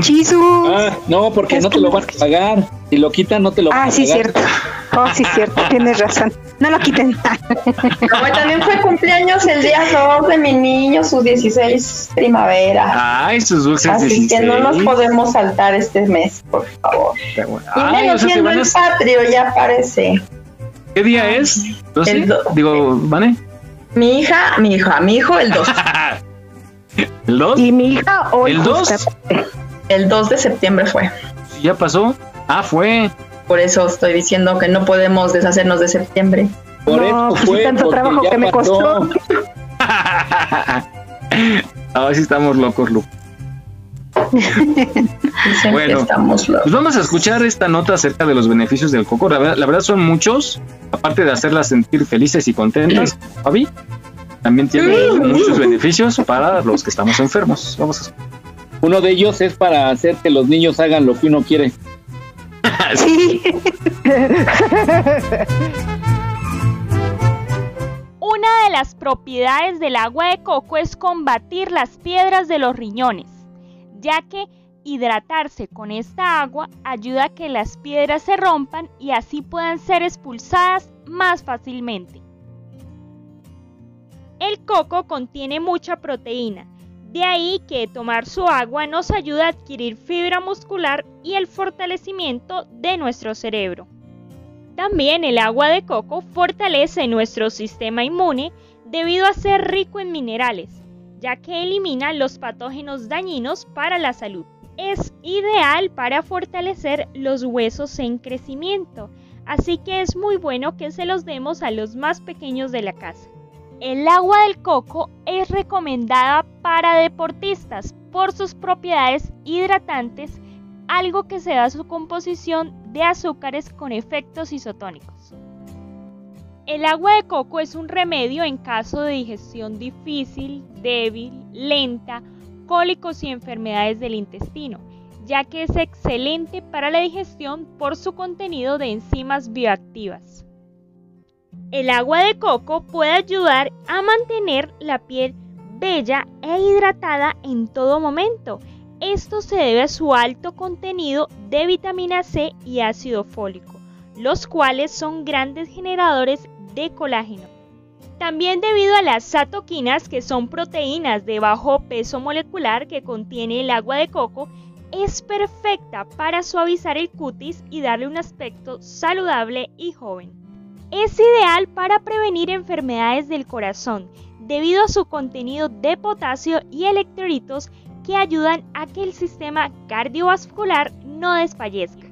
Chisu. Ah, no, porque no te lo vas a pagar. Si lo quitan, no te lo Ah, sí, cierto. Oh, sí, cierto. Tienes razón. No lo quiten. No, también fue cumpleaños el día 2 de mi niño, sus 16 primavera. Ay, sus dulces Así que no nos 16. podemos saltar este mes, por favor. Y menos o siendo el patrio, ya parece. ¿Qué día es? ¿12? El do- Digo, ¿vale? Mi hija, mi hija, mi hijo el 2. ¿El 2? Y mi hija hoy. ¿El 2? justamente. El 2 de septiembre fue. ¿Ya pasó? Ah, fue. Por eso estoy diciendo que no podemos deshacernos de septiembre. Por No, eso pues sí, fue, tanto porque trabajo que me costó. A ver si estamos locos, Lu. Bueno, estamos locos. Pues vamos a escuchar esta nota acerca de los beneficios del coco. La verdad, la verdad son muchos, aparte de hacerlas sentir felices y contentas. Fabi, también tiene muchos beneficios para los que estamos enfermos. Vamos a Uno de ellos es para hacer que los niños hagan lo que uno quiere. Una de las propiedades del agua de coco es combatir las piedras de los riñones, ya que hidratarse con esta agua ayuda a que las piedras se rompan y así puedan ser expulsadas más fácilmente. El coco contiene mucha proteína, de ahí que tomar su agua nos ayuda a adquirir fibra muscular y el fortalecimiento de nuestro cerebro. También el agua de coco fortalece nuestro sistema inmune debido a ser rico en minerales, ya que elimina los patógenos dañinos para la salud. Es ideal para fortalecer los huesos en crecimiento, así que es muy bueno que se los demos a los más pequeños de la casa. El agua del coco es recomendada para deportistas por sus propiedades hidratantes, algo que se da a su composición de azúcares con efectos isotónicos. El agua de coco es un remedio en caso de digestión difícil, débil, lenta, cólicos y enfermedades del intestino, ya que es excelente para la digestión por su contenido de enzimas bioactivas. El agua de coco puede ayudar a mantener la piel bella e hidratada en todo momento. Esto se debe a su alto contenido de vitamina C y ácido fólico, los cuales son grandes generadores de colágeno. También debido a las satoquinas, que son proteínas de bajo peso molecular que contiene el agua de coco, es perfecta para suavizar el cutis y darle un aspecto saludable y joven. Es ideal para prevenir enfermedades del corazón debido a su contenido de potasio y electrolitos que ayudan a que el sistema cardiovascular no desfallezca.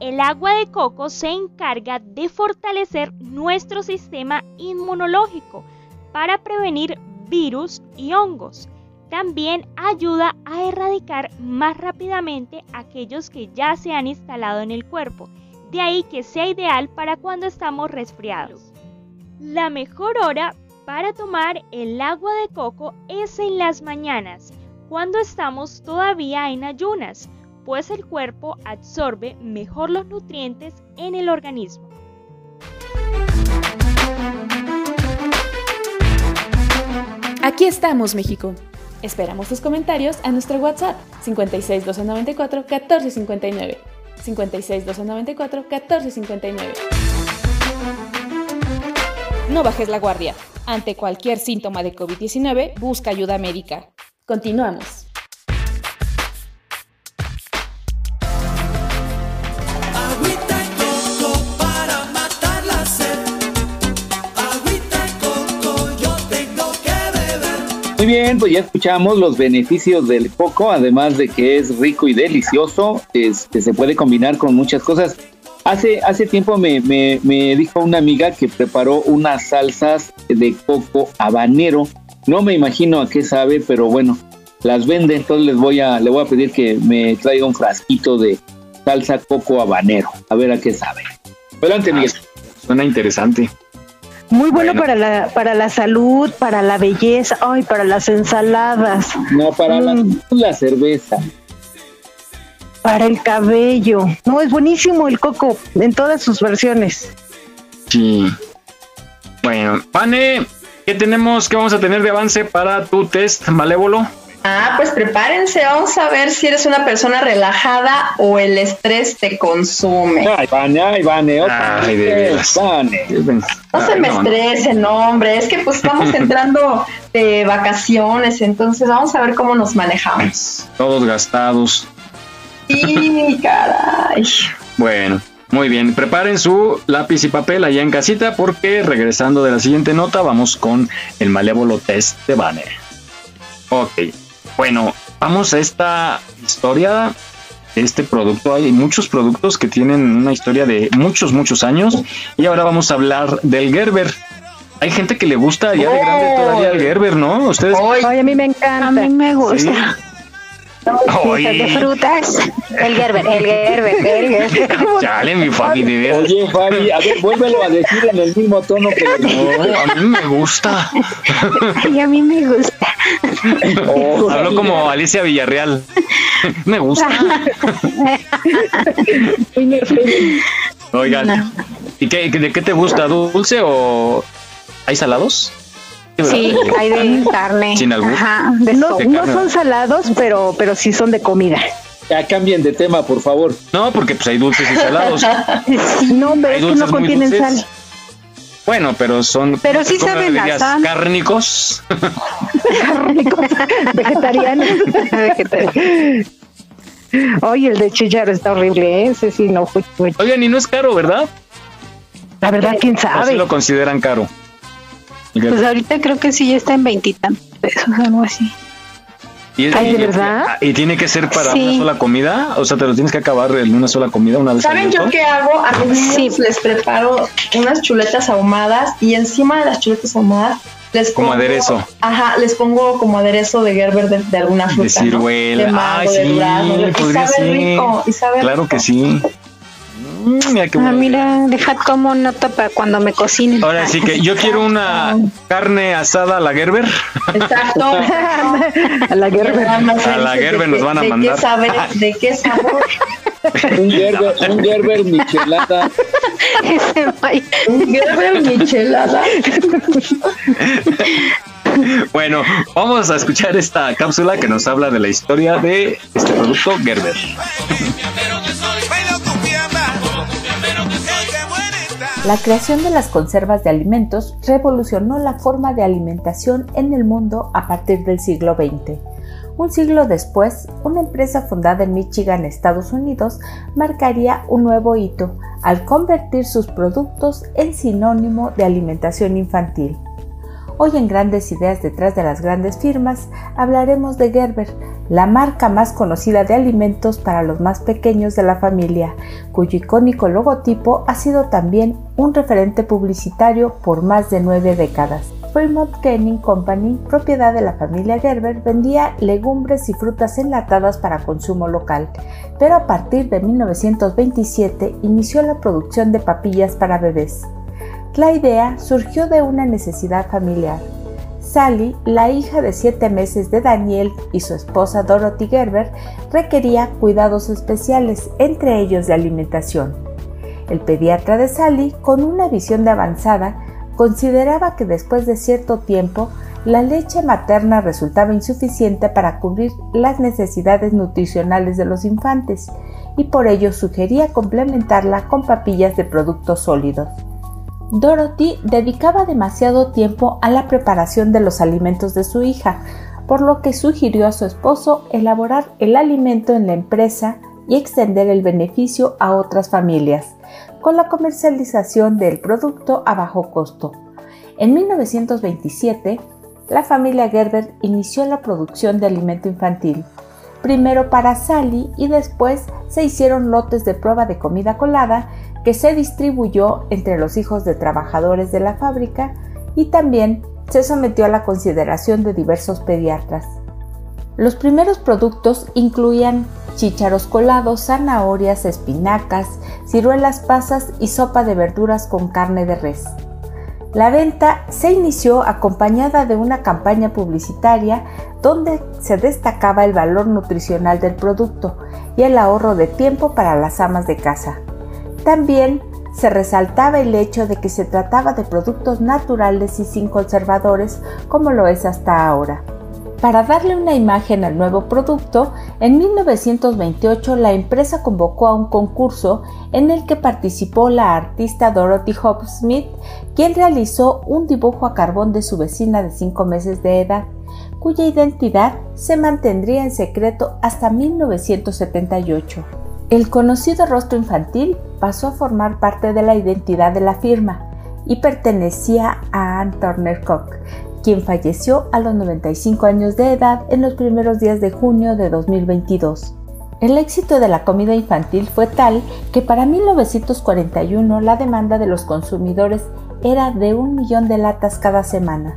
El agua de coco se encarga de fortalecer nuestro sistema inmunológico para prevenir virus y hongos. También ayuda a erradicar más rápidamente aquellos que ya se han instalado en el cuerpo, de ahí que sea ideal para cuando estamos resfriados. La mejor hora para tomar el agua de coco es en las mañanas, cuando estamos todavía en ayunas, pues el cuerpo absorbe mejor los nutrientes en el organismo. Aquí estamos, México. Esperamos tus comentarios a nuestro WhatsApp 56 294 1459. 56 294 1459. No bajes la guardia. Ante cualquier síntoma de COVID-19, busca ayuda médica. Continuamos. Muy bien, pues ya escuchamos los beneficios del coco, además de que es rico y delicioso, este, se puede combinar con muchas cosas. Hace, hace tiempo me, me, me dijo una amiga que preparó unas salsas de coco habanero. No me imagino a qué sabe, pero bueno, las vende, entonces les voy a, le voy a pedir que me traiga un frasquito de salsa coco habanero, a ver a qué sabe. Adelante, Miguel. Suena interesante. Muy bueno, para la para la salud, para la belleza, ay, para las ensaladas. No, para la, la cerveza. Para el cabello. No, es buenísimo el coco en todas sus versiones. Sí. Bueno, Pane, ¿Qué tenemos, qué vamos a tener de avance para tu test malévolo? Ah, pues prepárense, vamos a ver si eres una persona relajada o el estrés te consume. Ay, Vane, ay, Vane, otra Ay, de veras. Vane. No se me no, no. estresen, hombre, es que pues estamos entrando de vacaciones, entonces vamos a ver cómo nos manejamos. Todos gastados. Sí, caray. Bueno, muy bien. Preparen su lápiz y papel allá en casita porque regresando de la siguiente nota vamos con el malévolo test de Banner. Ok, bueno, vamos a esta historia de este producto. Hay muchos productos que tienen una historia de muchos, muchos años y ahora vamos a hablar del Gerber. Hay gente que le gusta ya de grande todavía el Gerber, ¿no? Ustedes. Ay, a mí me encanta. A mí me gusta. Sí. De frutas. El Gerber, el Gerber, el Gerber. Chale, mi Fabi, de veras. Oye, Fabi, a ver, vuélvelo a decir en el mismo tono que No, a mí me gusta. Y a mí me gusta. Habló como Alicia Villarreal. Me gusta. Oigan, ¿y qué, de qué te gusta? ¿Dulce o hay salados? Sí, hay de carne. Sin albur. Ajá, de No, no son salados, pero, pero sí son de comida. Ya cambien de tema, por favor. No, porque pues hay dulces y salados. No, Hay es que no contienen sal. Bueno, pero son. Pero sí ¿cómo saben dirías? sal. Cárnicos. Vegetarianos. Oye, el de chillar está horrible, ¿eh? ese sí no fue. Oigan, y no es caro, ¿verdad? La verdad, quién ¿O sí sabe. lo consideran caro? Pues ahorita creo que sí ya está en veintitantos pesos, algo así. ¿Y, es- Ay, ¿de y- verdad? ¿Y tiene que ser para Sí. una sola comida? O sea, ¿te lo tienes que acabar en una sola comida una vez ¿Saben yo qué hago? A mis niños les preparo unas chuletas ahumadas y encima de las chuletas ahumadas les Como pongo, aderezo. Ajá, les pongo como aderezo de Gerber de, de alguna fruta. De ciruela. ¿no? De mango, Ay, de sí, durazno. Y podría sabe ser. rico, y sabe Claro rico. que sí. Mm, mira qué Ah, bueno. mira, deja como nota para cuando me cocinen. Ahora sí que yo quiero una carne asada a la Gerber. Exacto. A la Gerber. A la Gerber nos van a de mandar. Qué sabe, ¿De qué sabor? Un Gerber, un Gerber michelada. Un Gerber michelada. Bueno, vamos a escuchar esta cápsula que nos habla de la historia de este producto Gerber. La creación de las conservas de alimentos revolucionó la forma de alimentación en el mundo a partir del siglo XX. Un siglo después, una empresa fundada en Michigan, Estados Unidos, marcaría un nuevo hito al convertir sus productos en sinónimo de alimentación infantil. Hoy en Grandes Ideas detrás de las grandes firmas hablaremos de Gerber, la marca más conocida de alimentos para los más pequeños de la familia, cuyo icónico logotipo ha sido también un referente publicitario por más de nueve décadas. Fremont Canning Company, propiedad de la familia Gerber, vendía legumbres y frutas enlatadas para consumo local, pero a partir de 1927 inició la producción de papillas para bebés. La idea surgió de una necesidad familiar. Sally, la hija de siete meses de Daniel y su esposa Dorothy Gerber, requería cuidados especiales, entre ellos de alimentación. El pediatra de Sally, con una visión de avanzada, consideraba que después de cierto tiempo la leche materna resultaba insuficiente para cubrir las necesidades nutricionales de los infantes y por ello sugería complementarla con papillas de productos sólidos. Dorothy dedicaba demasiado tiempo a la preparación de los alimentos de su hija, por lo que sugirió a su esposo elaborar el alimento en la empresa y extender el beneficio a otras familias, con la comercialización del producto a bajo costo. En 1927, la familia Gerber inició la producción de alimento infantil, primero para Sally y después se hicieron lotes de prueba de comida colada que se distribuyó entre los hijos de trabajadores de la fábrica y también se sometió a la consideración de diversos pediatras. Los primeros productos incluían chícharos colados, zanahorias, espinacas, ciruelas pasas y sopa de verduras con carne de res. La venta se inició acompañada de una campaña publicitaria donde se destacaba el valor nutricional del producto y el ahorro de tiempo para las amas de casa. También se resaltaba el hecho de que se trataba de productos naturales y sin conservadores como lo es hasta ahora. Para darle una imagen al nuevo producto, en 1928 la empresa convocó a un concurso en el que participó la artista Dorothy Hope Smith, quien realizó un dibujo a carbón de su vecina de 5 meses de edad, cuya identidad se mantendría en secreto hasta 1978. El conocido rostro infantil pasó a formar parte de la identidad de la firma y pertenecía a Ann Turner Cook, quien falleció a los 95 años de edad en los primeros días de junio de 2022. El éxito de la comida infantil fue tal que para 1941 la demanda de los consumidores era de un millón de latas cada semana,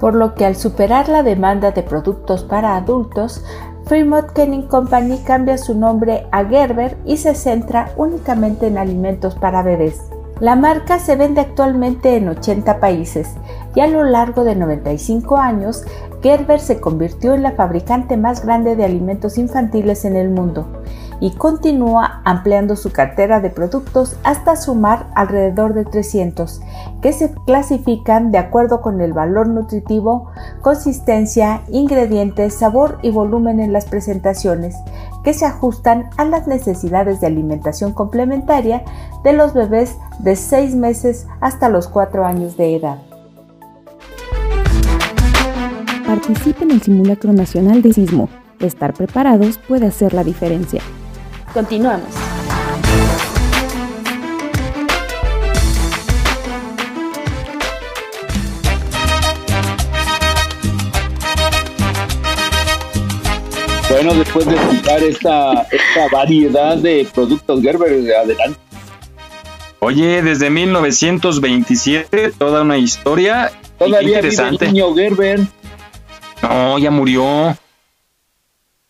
por lo que al superar la demanda de productos para adultos, Fremont Kenning Company cambia su nombre a Gerber y se centra únicamente en alimentos para bebés. La marca se vende actualmente en 80 países y a lo largo de 95 años, Gerber se convirtió en la fabricante más grande de alimentos infantiles en el mundo y continúa ampliando su cartera de productos hasta sumar alrededor de 300, que se clasifican de acuerdo con el valor nutritivo, consistencia, ingredientes, sabor y volumen en las presentaciones, que se ajustan a las necesidades de alimentación complementaria de los bebés de 6 meses hasta los 4 años de edad. Participe en el simulacro nacional de sismo. Estar preparados puede hacer la diferencia. Continuamos. Bueno, después de contar esta, esta variedad de productos Gerber, adelante. Oye, desde 1927, toda una historia Todavía interesante. vive el niño Gerber. No, ya murió.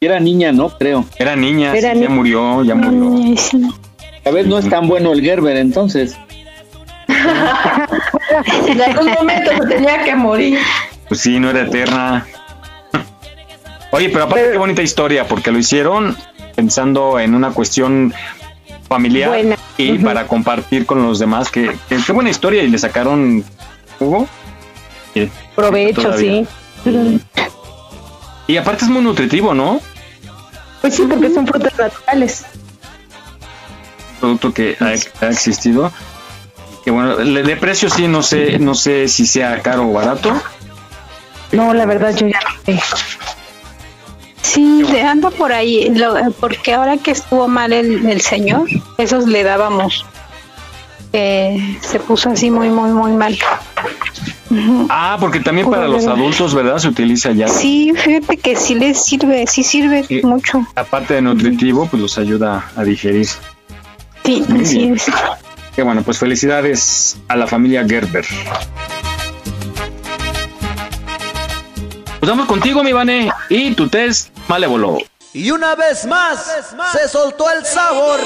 Era niña, no creo. Era niña, Era sí, ya murió, ya murió. A ver, no es tan bueno el Gerber, entonces. En algún momento se tenía que morir. Pues sí, no era eterna. Oye, pero aparte qué bonita historia, porque lo hicieron pensando en una cuestión familiar Buena. y para compartir con los demás. Que, que- qué buena historia y le sacaron jugo. Y- Provecho, sí. Y aparte es muy nutritivo, ¿no? Pues sí, porque son frutas naturales. producto que ha, ha existido. Que bueno, de, de precio sí no sé, no sé si sea caro o barato. No, la verdad yo ya no sé. Sí, de- anda por ahí, lo- porque ahora que estuvo mal el, el señor, esos le dábamos. Eh, se puso así muy, muy, muy mal. Ah, porque también Puro para los verde. adultos, ¿verdad? Se utiliza ya. Sí, fíjate que sí les sirve, sí sirve Sí. mucho. Aparte de nutritivo, pues los ayuda a digerir. Sí, Muy así bien. es. Que bueno, pues felicidades a la familia Gerber. Pues vamos contigo, mi Vane, y tu test malévolo. Y una vez más se soltó el sabor.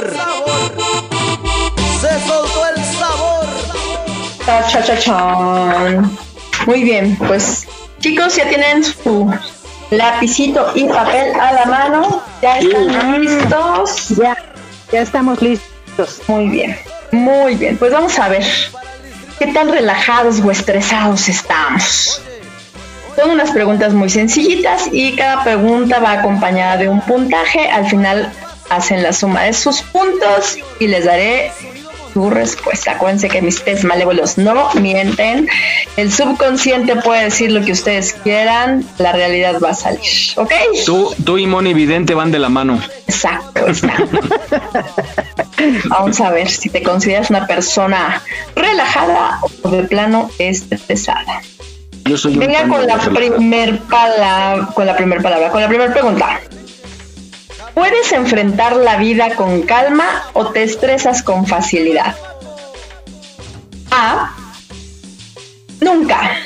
Se soltó el sabor. Ta, cha, cha, chan. Muy bien, pues chicos, ya tienen su lapicito y papel a la mano. Ya están listos. Ya, ya estamos listos. Muy bien, muy bien. Pues vamos a ver qué tan relajados o estresados estamos. Son unas preguntas muy sencillitas y cada pregunta va acompañada de un puntaje. Al final hacen la suma de sus puntos y les daré su respuesta. Acuérdense que mis test malévolos no mienten. El subconsciente puede decir lo que ustedes quieran, la realidad va a salir. ¿Ok? Tú, tú y Moni Vidente van de la mano. Exacto. está. Vamos a ver si te consideras una persona relajada o de plano estresada. Yo soy Venga con la primer palabra, con la primer palabra, con la primera pregunta. ¿Puedes enfrentar la vida con calma o te estresas con facilidad? A. Nunca.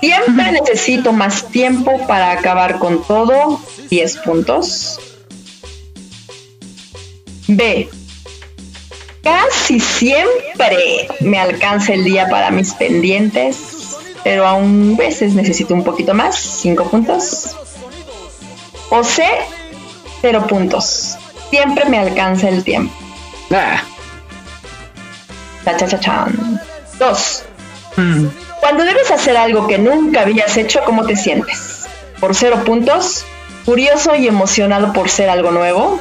Siempre necesito más tiempo para acabar con todo. 10 puntos. B. Casi siempre me alcanza el día para mis pendientes, pero aún veces necesito un poquito más. 5 puntos. O C. 0 puntos. Siempre me alcanza el tiempo. Ah, Cha, cha, cha, chan. Dos. Cuando debes hacer algo que nunca habías hecho, ¿cómo te sientes? Por cero puntos, curioso y emocionado por ser algo nuevo.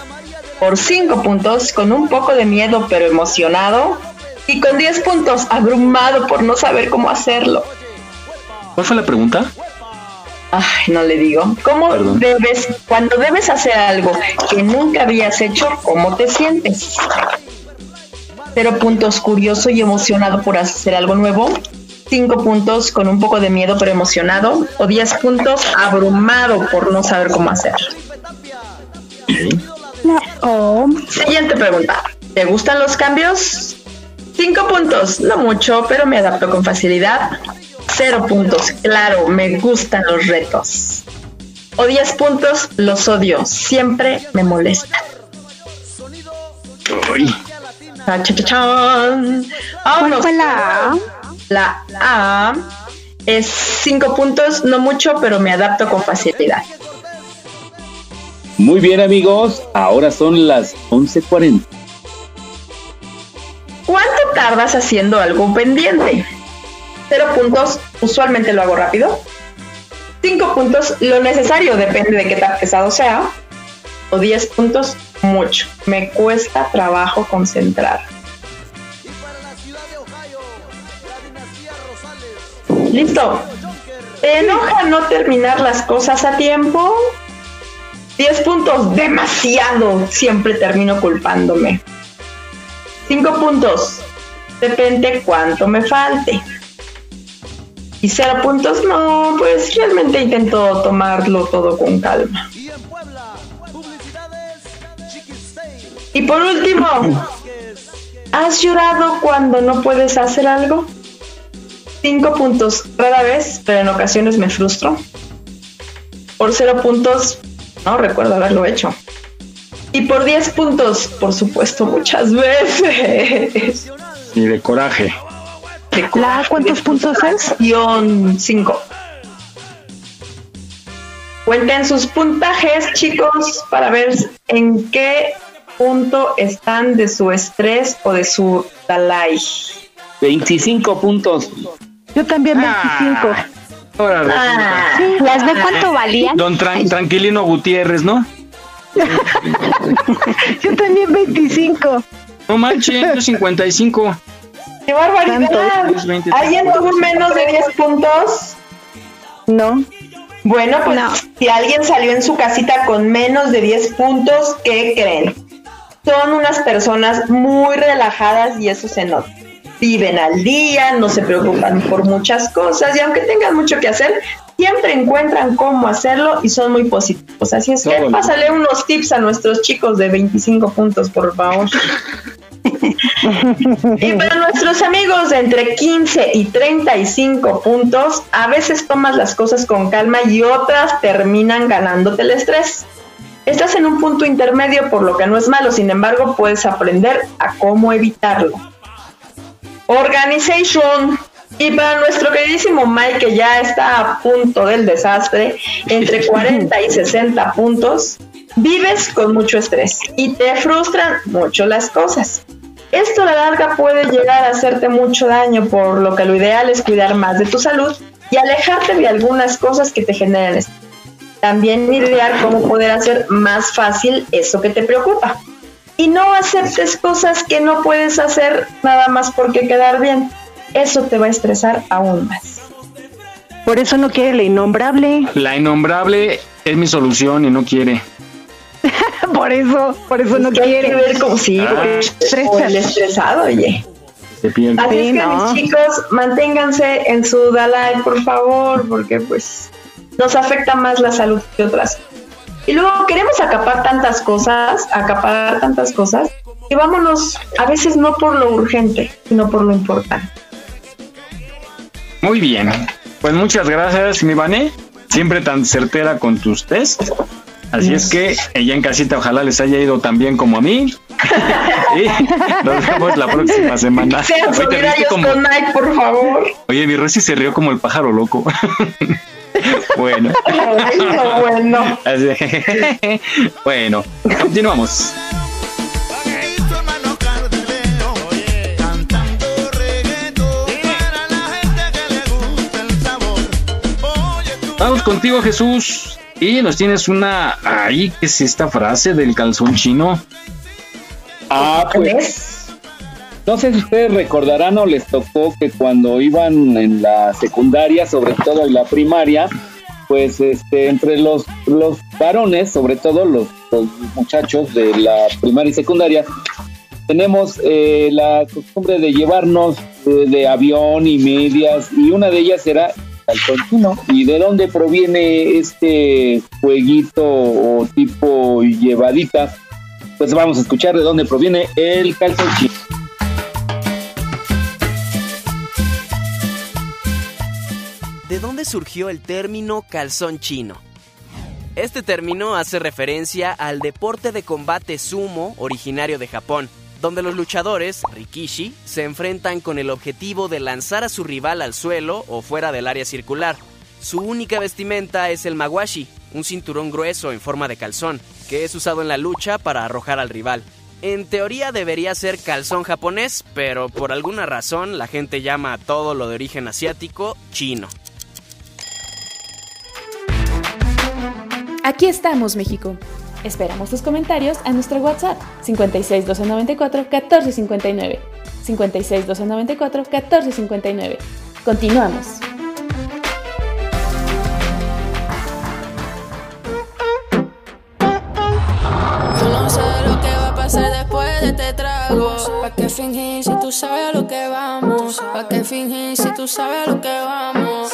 Por cinco puntos, con un poco de miedo pero emocionado. Y con 10 puntos, abrumado por no saber cómo hacerlo. ¿Cuál fue la pregunta? Ay, no le digo. ¿Cómo debes, cuando debes hacer algo que nunca habías hecho, cómo te sientes? Cero puntos, curioso y emocionado por hacer algo nuevo. Cinco puntos, con un poco de miedo pero emocionado. O 10 puntos, abrumado por no saber cómo hacer. Siguiente pregunta. ¿Te gustan los cambios? Cinco puntos, no mucho, pero me adapto con facilidad. Cero puntos, claro, me gustan los retos. O 10 puntos, los odio, siempre me molesta. Cha, cha, chan. Vámonos. la A? La A es 5 puntos, no mucho, pero me adapto con facilidad. Muy bien amigos, ahora son las 11.40. ¿Cuánto tardas haciendo algo pendiente? Cero puntos, usualmente lo hago rápido. Cinco puntos, lo necesario, depende de qué tan pesado sea. O 10 puntos, mucho. Me cuesta trabajo concentrar. Listo. ¿Te enoja no terminar las cosas a tiempo? 10 puntos, demasiado. Siempre termino culpándome. 5 puntos. Depende cuánto me falte. Y 0 puntos, no, pues realmente intento tomarlo todo con calma. Y por último, ¿has llorado cuando no puedes hacer algo? 5 puntos, rara vez, pero en ocasiones me frustro. Por 0 puntos, no recuerdo haberlo hecho. Y por 10 puntos, por supuesto, muchas veces. Y de coraje. ¿La cuántos puntos es? Guión 5. Cuenten sus puntajes, chicos, para ver en qué punto están de su estrés o de su Dalai. 25 puntos. Yo también 25. Ah, ¿Las de cuánto valían? Don Tran- Tranquilino Gutiérrez, ¿no? Yo también 25. No manches, yo 55. ¡Qué barbaridad! Es 20. ¿Alguien tuvo menos de 10 puntos? No. Bueno, pues si alguien salió en su casita con menos de 10 puntos, ¿qué creen? Son unas personas muy relajadas y eso se nota. Viven al día, no se preocupan por muchas cosas y aunque tengan mucho que hacer, siempre encuentran cómo hacerlo y son muy positivos. Así es que pásale unos tips a nuestros chicos de 25 puntos, por favor. Y para nuestros amigos entre 15 y 35 puntos, a veces tomas las cosas con calma y otras terminan ganándote el estrés. Estás en un punto intermedio por lo que no es malo, sin embargo puedes aprender a cómo evitarlo. Organization. Y para nuestro queridísimo Mike, que ya está a punto del desastre, entre 40 y 60 puntos, vives con mucho estrés y te frustran mucho las cosas. Esto a la larga puede llegar a hacerte mucho daño, por lo que lo ideal es cuidar más de tu salud y alejarte de algunas cosas que te generen estrés. También idear cómo poder hacer más fácil eso que te preocupa. Y no aceptes cosas que no puedes hacer nada más porque quedar bien. Eso te va a estresar aún más. Por eso no quiere la innombrable. La innombrable es mi solución y no quiere. por eso, por eso no quiere. ver como sí, Ah. porque o el estresado, oye. Así Sí, es que no. mis chicos, manténganse en su Dalai, por favor, porque pues nos afecta más la salud que otras. Y luego queremos acapar tantas cosas, acaparar tantas cosas, que vámonos a veces no por lo urgente, sino por lo importante. Muy bien. Pues muchas gracias, mi Vané. Siempre tan certera con tus test. Así es que ella en casita, ojalá les haya ido tan bien como a mí. y nos vemos la próxima semana. Oye, por favor. Oye, mi Rosy se rió como el pájaro loco. bueno. Bueno. bueno, continuamos. Vamos contigo, Jesús. Y nos tienes una ahí, que es esta frase del calzón chino? Ah, pues. No sé si ustedes recordarán o les tocó que cuando iban en la secundaria, sobre todo en la primaria, pues este, entre los, los varones, sobre todo los, los muchachos de la primaria y secundaria, tenemos eh, la costumbre de llevarnos eh, de avión y medias, y una de ellas era calzón chino. ¿Y de dónde proviene este jueguito o tipo llevadita? Pues vamos a escuchar de dónde proviene el calzón chino. ¿De dónde surgió el término calzón chino? Este término hace referencia al deporte de combate sumo originario de Japón, donde los luchadores, rikishi, se enfrentan con el objetivo de lanzar a su rival al suelo o fuera del área circular. Su única vestimenta es el mawashi, un cinturón grueso en forma de calzón, que es usado en la lucha para arrojar al rival. En teoría debería ser calzón japonés, pero por alguna razón la gente llama a todo lo de origen asiático chino. Aquí estamos, México. Esperamos tus comentarios a nuestro WhatsApp 56 294 1459. 56 294 1459. Continuamos. Después de este trago. ¿Pa' qué fingir si tú sabes a lo que vamos? ¿Pa' qué fingir si tú sabes a lo que vamos?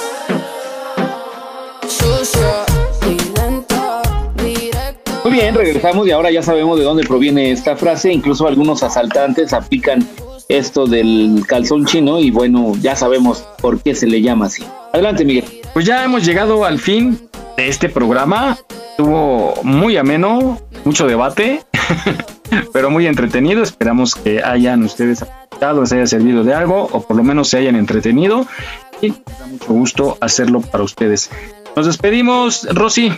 Sucio bien, regresamos y ahora ya sabemos de dónde proviene esta frase. Incluso algunos asaltantes aplican esto del calzón chino y bueno, ya sabemos por qué se le llama así. Adelante, Miguel. Pues ya hemos llegado al fin de este programa. Estuvo muy ameno, mucho debate, pero muy entretenido. Esperamos que hayan ustedes aceptado, les haya servido de algo o por lo menos se hayan entretenido. Y da mucho gusto hacerlo para ustedes. Nos despedimos, Rosy.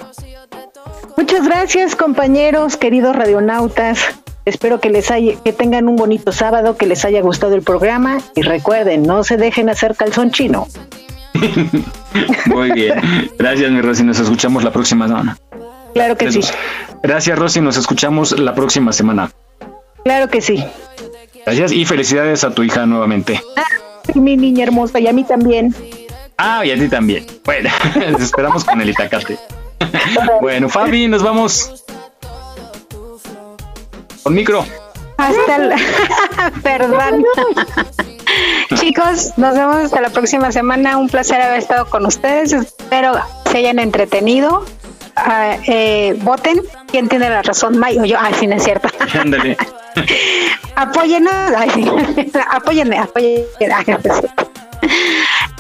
Muchas gracias, compañeros, queridos radionautas. Espero que les haya, que tengan un bonito sábado, que les haya gustado el programa y recuerden, no se dejen hacer calzón chino. Muy bien. Gracias, mi Rosy. Nos escuchamos la próxima semana. Claro que sí, Gracias, Rosy. Nos escuchamos la próxima semana. claro que sí. Gracias y felicidades a tu hija nuevamente. Mi niña hermosa y a mí también. Ah, y a ti también. Bueno, les esperamos con el itacate. Bueno, Fabi, nos vamos. Con micro. Hasta la... Perdón. Chicos, nos vemos hasta la próxima semana. Un placer haber estado con ustedes. Espero se hayan entretenido. Ah, eh, voten. ¿Quién tiene la razón? May o yo. Ah, sí, no es cierto. Ándale. Apóyennos. Ay. Apóyenme, apóyenme. Ay, no es cierto.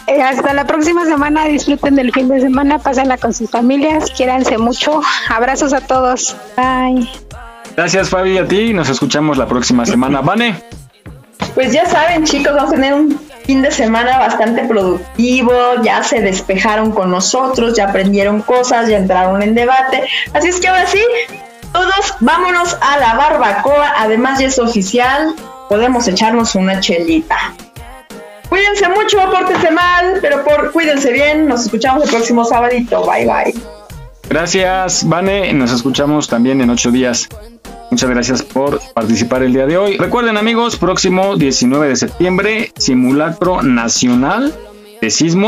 Eh, Hasta la próxima semana. Disfruten del fin de semana. Pásenla con sus familias. Quiéranse mucho. Abrazos a todos. Bye. Gracias, Fabi, a ti. Nos escuchamos la próxima semana. Vane. Pues ya saben, chicos, vamos a tener un fin de semana bastante productivo. Ya se despejaron con nosotros, ya aprendieron cosas, ya entraron en debate. Así es que ahora sí, todos vámonos a la barbacoa. Además, ya es oficial, podemos echarnos una chelita. Cuídense mucho, pórtense mal, pero por, cuídense bien. Nos escuchamos el próximo sabadito. Bye bye. Gracias, Vane. Nos escuchamos también en ocho días. Muchas gracias por participar el día de hoy. Recuerden, amigos, próximo 19 de septiembre, simulacro nacional de sismo.